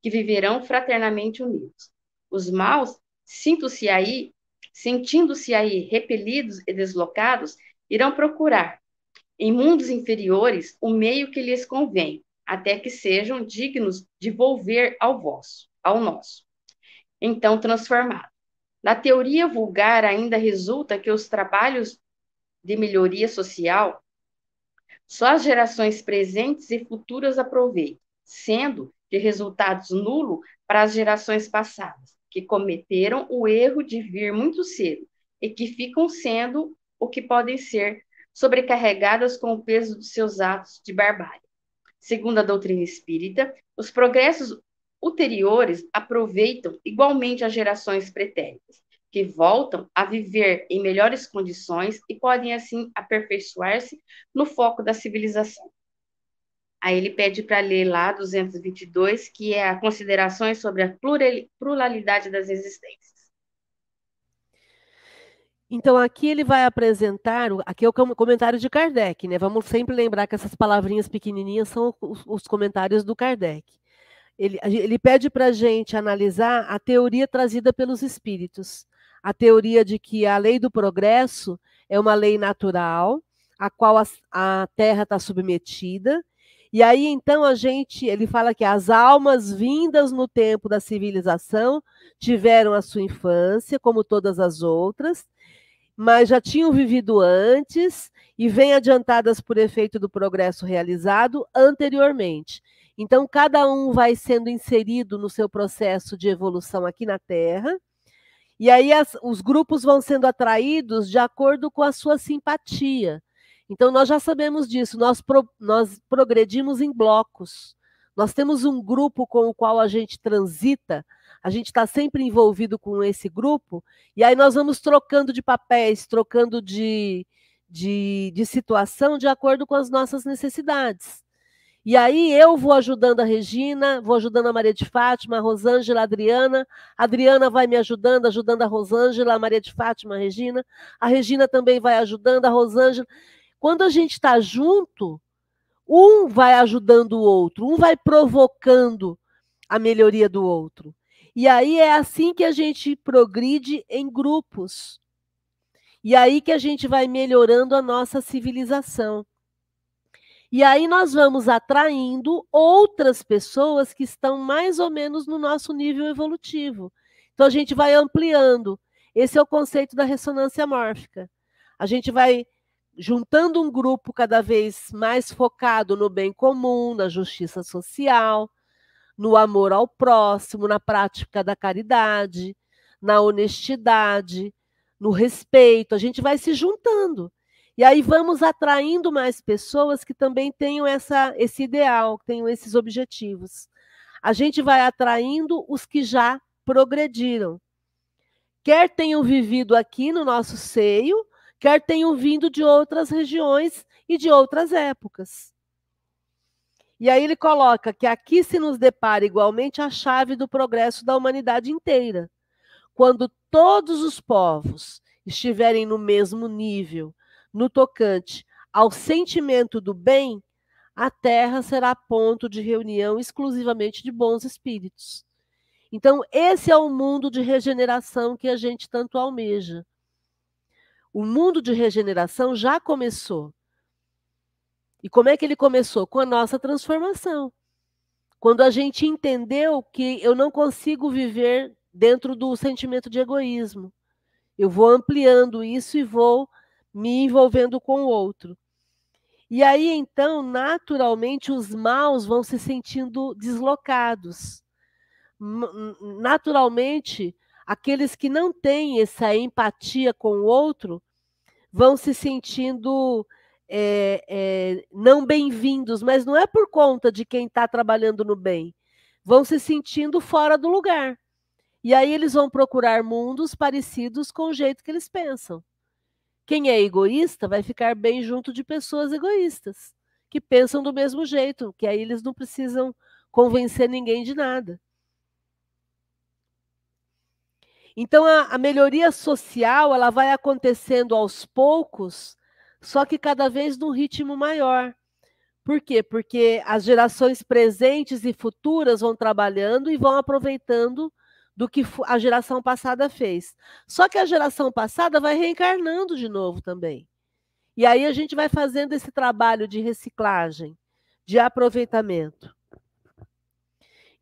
que viverão fraternamente unidos. Os maus, sinto-se aí, sentindo-se aí repelidos e deslocados, irão procurar, em mundos inferiores, o meio que lhes convém, até que sejam dignos de volver ao vosso, ao nosso. Então transformado. Na teoria vulgar ainda resulta que os trabalhos de melhoria social, só as gerações presentes e futuras aproveitam, sendo de resultados nulos para as gerações passadas, que cometeram o erro de vir muito cedo e que ficam sendo o que podem ser sobrecarregadas com o peso dos seus atos de barbárie. Segundo a doutrina espírita, os progressos ulteriores aproveitam igualmente as gerações pretéritas, que voltam a viver em melhores condições e podem, assim, aperfeiçoar-se no foco da civilização. Aí ele pede para ler lá 222, que é a considerações sobre a pluralidade das existências. Então, aqui ele vai apresentar, aqui é o comentário de Kardec, né? Vamos sempre lembrar que essas palavrinhas pequenininhas são os, os comentários do Kardec. Ele, ele pede para a gente analisar a teoria trazida pelos espíritos a teoria de que a lei do progresso é uma lei natural, a qual a, a Terra está submetida. E aí, então, a gente, ele fala que as almas vindas no tempo da civilização tiveram a sua infância, como todas as outras, mas já tinham vivido antes e vêm adiantadas por efeito do progresso realizado anteriormente. Então, cada um vai sendo inserido no seu processo de evolução aqui na Terra, e aí as, os grupos vão sendo atraídos de acordo com a sua simpatia. Então, nós já sabemos disso, nós, pro, nós progredimos em blocos. Nós temos um grupo com o qual a gente transita, a gente está sempre envolvido com esse grupo, e aí nós vamos trocando de papéis, trocando de, de, de situação de acordo com as nossas necessidades. E aí eu vou ajudando a Regina, vou ajudando a Maria de Fátima, a Rosângela, a Adriana. A Adriana vai me ajudando, ajudando a Rosângela, a Maria de Fátima, a Regina. A Regina também vai ajudando a Rosângela. Quando a gente está junto, um vai ajudando o outro, um vai provocando a melhoria do outro. E aí é assim que a gente progride em grupos. E aí que a gente vai melhorando a nossa civilização. E aí nós vamos atraindo outras pessoas que estão mais ou menos no nosso nível evolutivo. Então a gente vai ampliando. Esse é o conceito da ressonância mórfica. A gente vai juntando um grupo cada vez mais focado no bem comum, na justiça social, no amor ao próximo, na prática da caridade, na honestidade, no respeito. A gente vai se juntando. E aí vamos atraindo mais pessoas que também tenham essa, esse ideal, tenham esses objetivos. A gente vai atraindo os que já progrediram. Quer tenham vivido aqui no nosso seio, quer tenham vindo de outras regiões e de outras épocas. E aí ele coloca que aqui se nos depara igualmente a chave do progresso da humanidade inteira. Quando todos os povos estiverem no mesmo nível, no tocante ao sentimento do bem, a terra será ponto de reunião exclusivamente de bons espíritos. Então, esse é o mundo de regeneração que a gente tanto almeja. O mundo de regeneração já começou. E como é que ele começou? Com a nossa transformação. Quando a gente entendeu que eu não consigo viver dentro do sentimento de egoísmo. Eu vou ampliando isso e vou me envolvendo com o outro. E aí, então, naturalmente, os maus vão se sentindo deslocados. Naturalmente, aqueles que não têm essa empatia com o outro vão se sentindo é, é, não bem-vindos, mas não é por conta de quem está trabalhando no bem. Vão se sentindo fora do lugar. E aí eles vão procurar mundos parecidos com o jeito que eles pensam. Quem é egoísta vai ficar bem junto de pessoas egoístas, que pensam do mesmo jeito, que aí eles não precisam convencer ninguém de nada. Então a, a melhoria social ela vai acontecendo aos poucos, só que cada vez num ritmo maior. Por quê? Porque as gerações presentes e futuras vão trabalhando e vão aproveitando do que a geração passada fez. Só que a geração passada vai reencarnando de novo também. E aí a gente vai fazendo esse trabalho de reciclagem, de aproveitamento.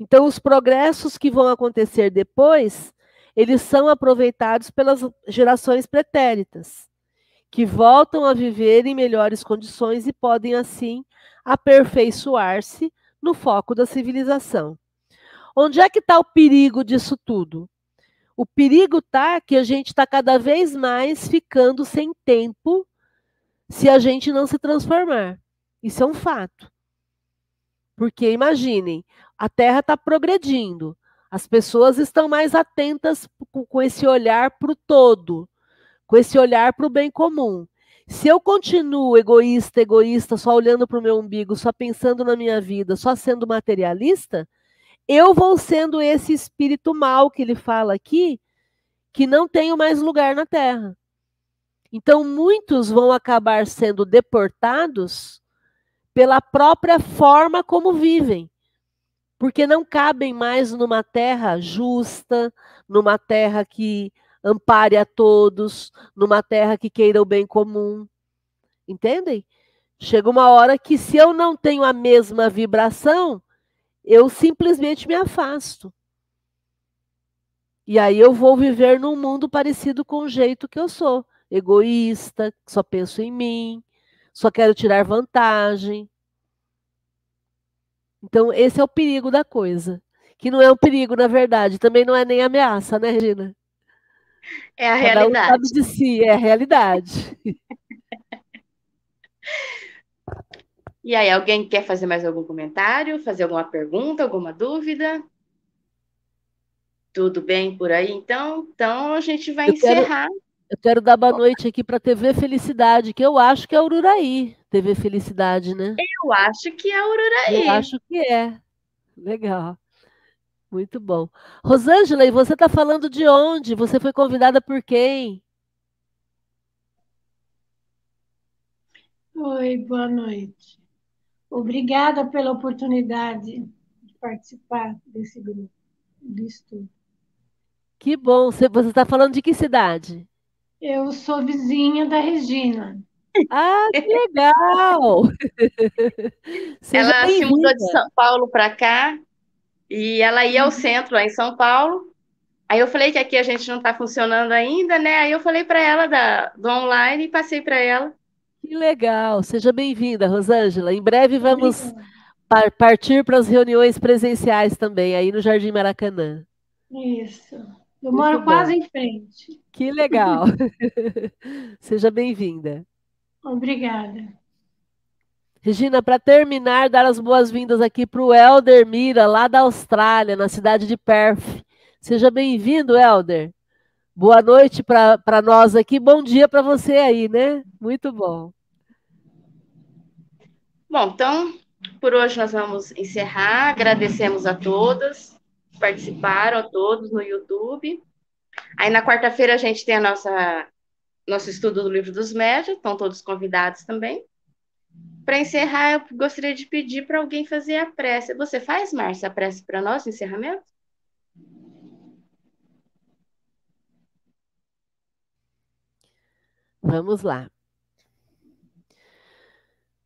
Então, os progressos que vão acontecer depois, eles são aproveitados pelas gerações pretéritas, que voltam a viver em melhores condições e podem, assim, aperfeiçoar-se no foco da civilização. Onde é que está o perigo disso tudo? O perigo está que a gente está cada vez mais ficando sem tempo se a gente não se transformar. Isso é um fato. Porque imaginem, a Terra está progredindo, as pessoas estão mais atentas com esse olhar para o todo, com esse olhar para o bem comum. Se eu continuo egoísta, egoísta, só olhando para o meu umbigo, só pensando na minha vida, só sendo materialista, eu vou sendo esse espírito mal que ele fala aqui, que não tenho mais lugar na terra. Então, muitos vão acabar sendo deportados pela própria forma como vivem, porque não cabem mais numa terra justa, numa terra que ampare a todos, numa terra que queira o bem comum. Entendem? Chega uma hora que, se eu não tenho a mesma vibração, eu simplesmente me afasto. E aí eu vou viver num mundo parecido com o jeito que eu sou, egoísta, só penso em mim, só quero tirar vantagem. Então esse é o perigo da coisa, que não é um perigo na verdade, também não é nem ameaça, né, Regina? É a Cada realidade. Um sabe de si, é a realidade. E aí, alguém quer fazer mais algum comentário, fazer alguma pergunta, alguma dúvida? Tudo bem por aí, então? Então a gente vai eu encerrar. Quero, eu quero dar boa noite aqui para a TV Felicidade, que eu acho que é Ururaí. TV Felicidade, né? Eu acho que é Ururaí. Eu acho que é. Legal. Muito bom. Rosângela, e você está falando de onde? Você foi convidada por quem? Oi, boa noite. Obrigada pela oportunidade de participar desse grupo, de estudo. Que bom. Você está falando de que cidade? Eu sou vizinha da Regina. Ah, que legal! ela se mudou de São Paulo para cá e ela ia ao centro lá em São Paulo. Aí eu falei que aqui a gente não está funcionando ainda, né? Aí eu falei para ela da, do online e passei para ela. Que legal, seja bem-vinda, Rosângela. Em breve vamos par partir para as reuniões presenciais também, aí no Jardim Maracanã. Isso. Eu moro Muito quase bom. em frente. Que legal. seja bem-vinda. Obrigada. Regina, para terminar, dar as boas-vindas aqui para o Helder Mira, lá da Austrália, na cidade de Perth. Seja bem-vindo, Helder. Boa noite para nós aqui, bom dia para você aí, né? Muito bom. Bom, então, por hoje nós vamos encerrar. Agradecemos a todas que participaram, a todos no YouTube. Aí na quarta-feira a gente tem a nossa nosso estudo do livro dos médios, estão todos convidados também. Para encerrar, eu gostaria de pedir para alguém fazer a prece. Você faz, Márcia, a prece para nós, encerramento? Vamos lá.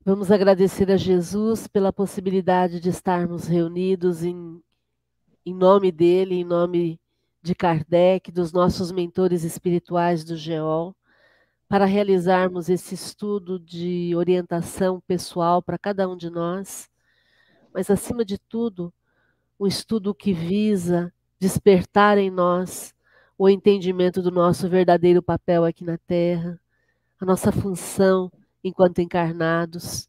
Vamos agradecer a Jesus pela possibilidade de estarmos reunidos em, em nome dele, em nome de Kardec, dos nossos mentores espirituais do GEOL, para realizarmos esse estudo de orientação pessoal para cada um de nós, mas acima de tudo, um estudo que visa despertar em nós o entendimento do nosso verdadeiro papel aqui na Terra, a nossa função enquanto encarnados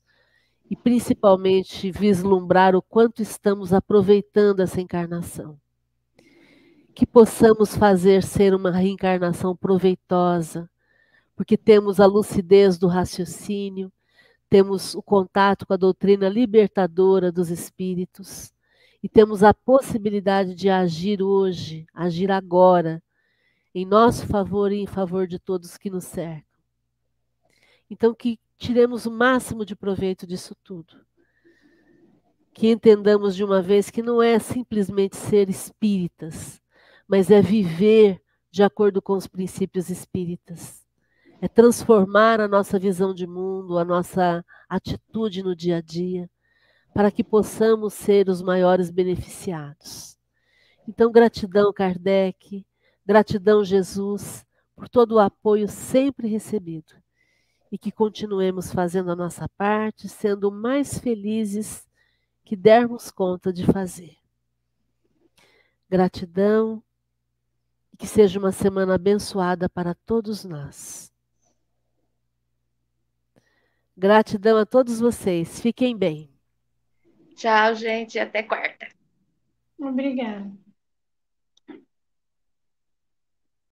e principalmente vislumbrar o quanto estamos aproveitando essa encarnação. Que possamos fazer ser uma reencarnação proveitosa, porque temos a lucidez do raciocínio, temos o contato com a doutrina libertadora dos espíritos e temos a possibilidade de agir hoje, agir agora, em nosso favor e em favor de todos que nos cercam. Então, que tiremos o máximo de proveito disso tudo. Que entendamos de uma vez que não é simplesmente ser espíritas, mas é viver de acordo com os princípios espíritas. É transformar a nossa visão de mundo, a nossa atitude no dia a dia, para que possamos ser os maiores beneficiados. Então, gratidão, Kardec, gratidão, Jesus, por todo o apoio sempre recebido e que continuemos fazendo a nossa parte, sendo mais felizes que dermos conta de fazer. Gratidão e que seja uma semana abençoada para todos nós. Gratidão a todos vocês. Fiquem bem. Tchau, gente. Até quarta. Obrigada.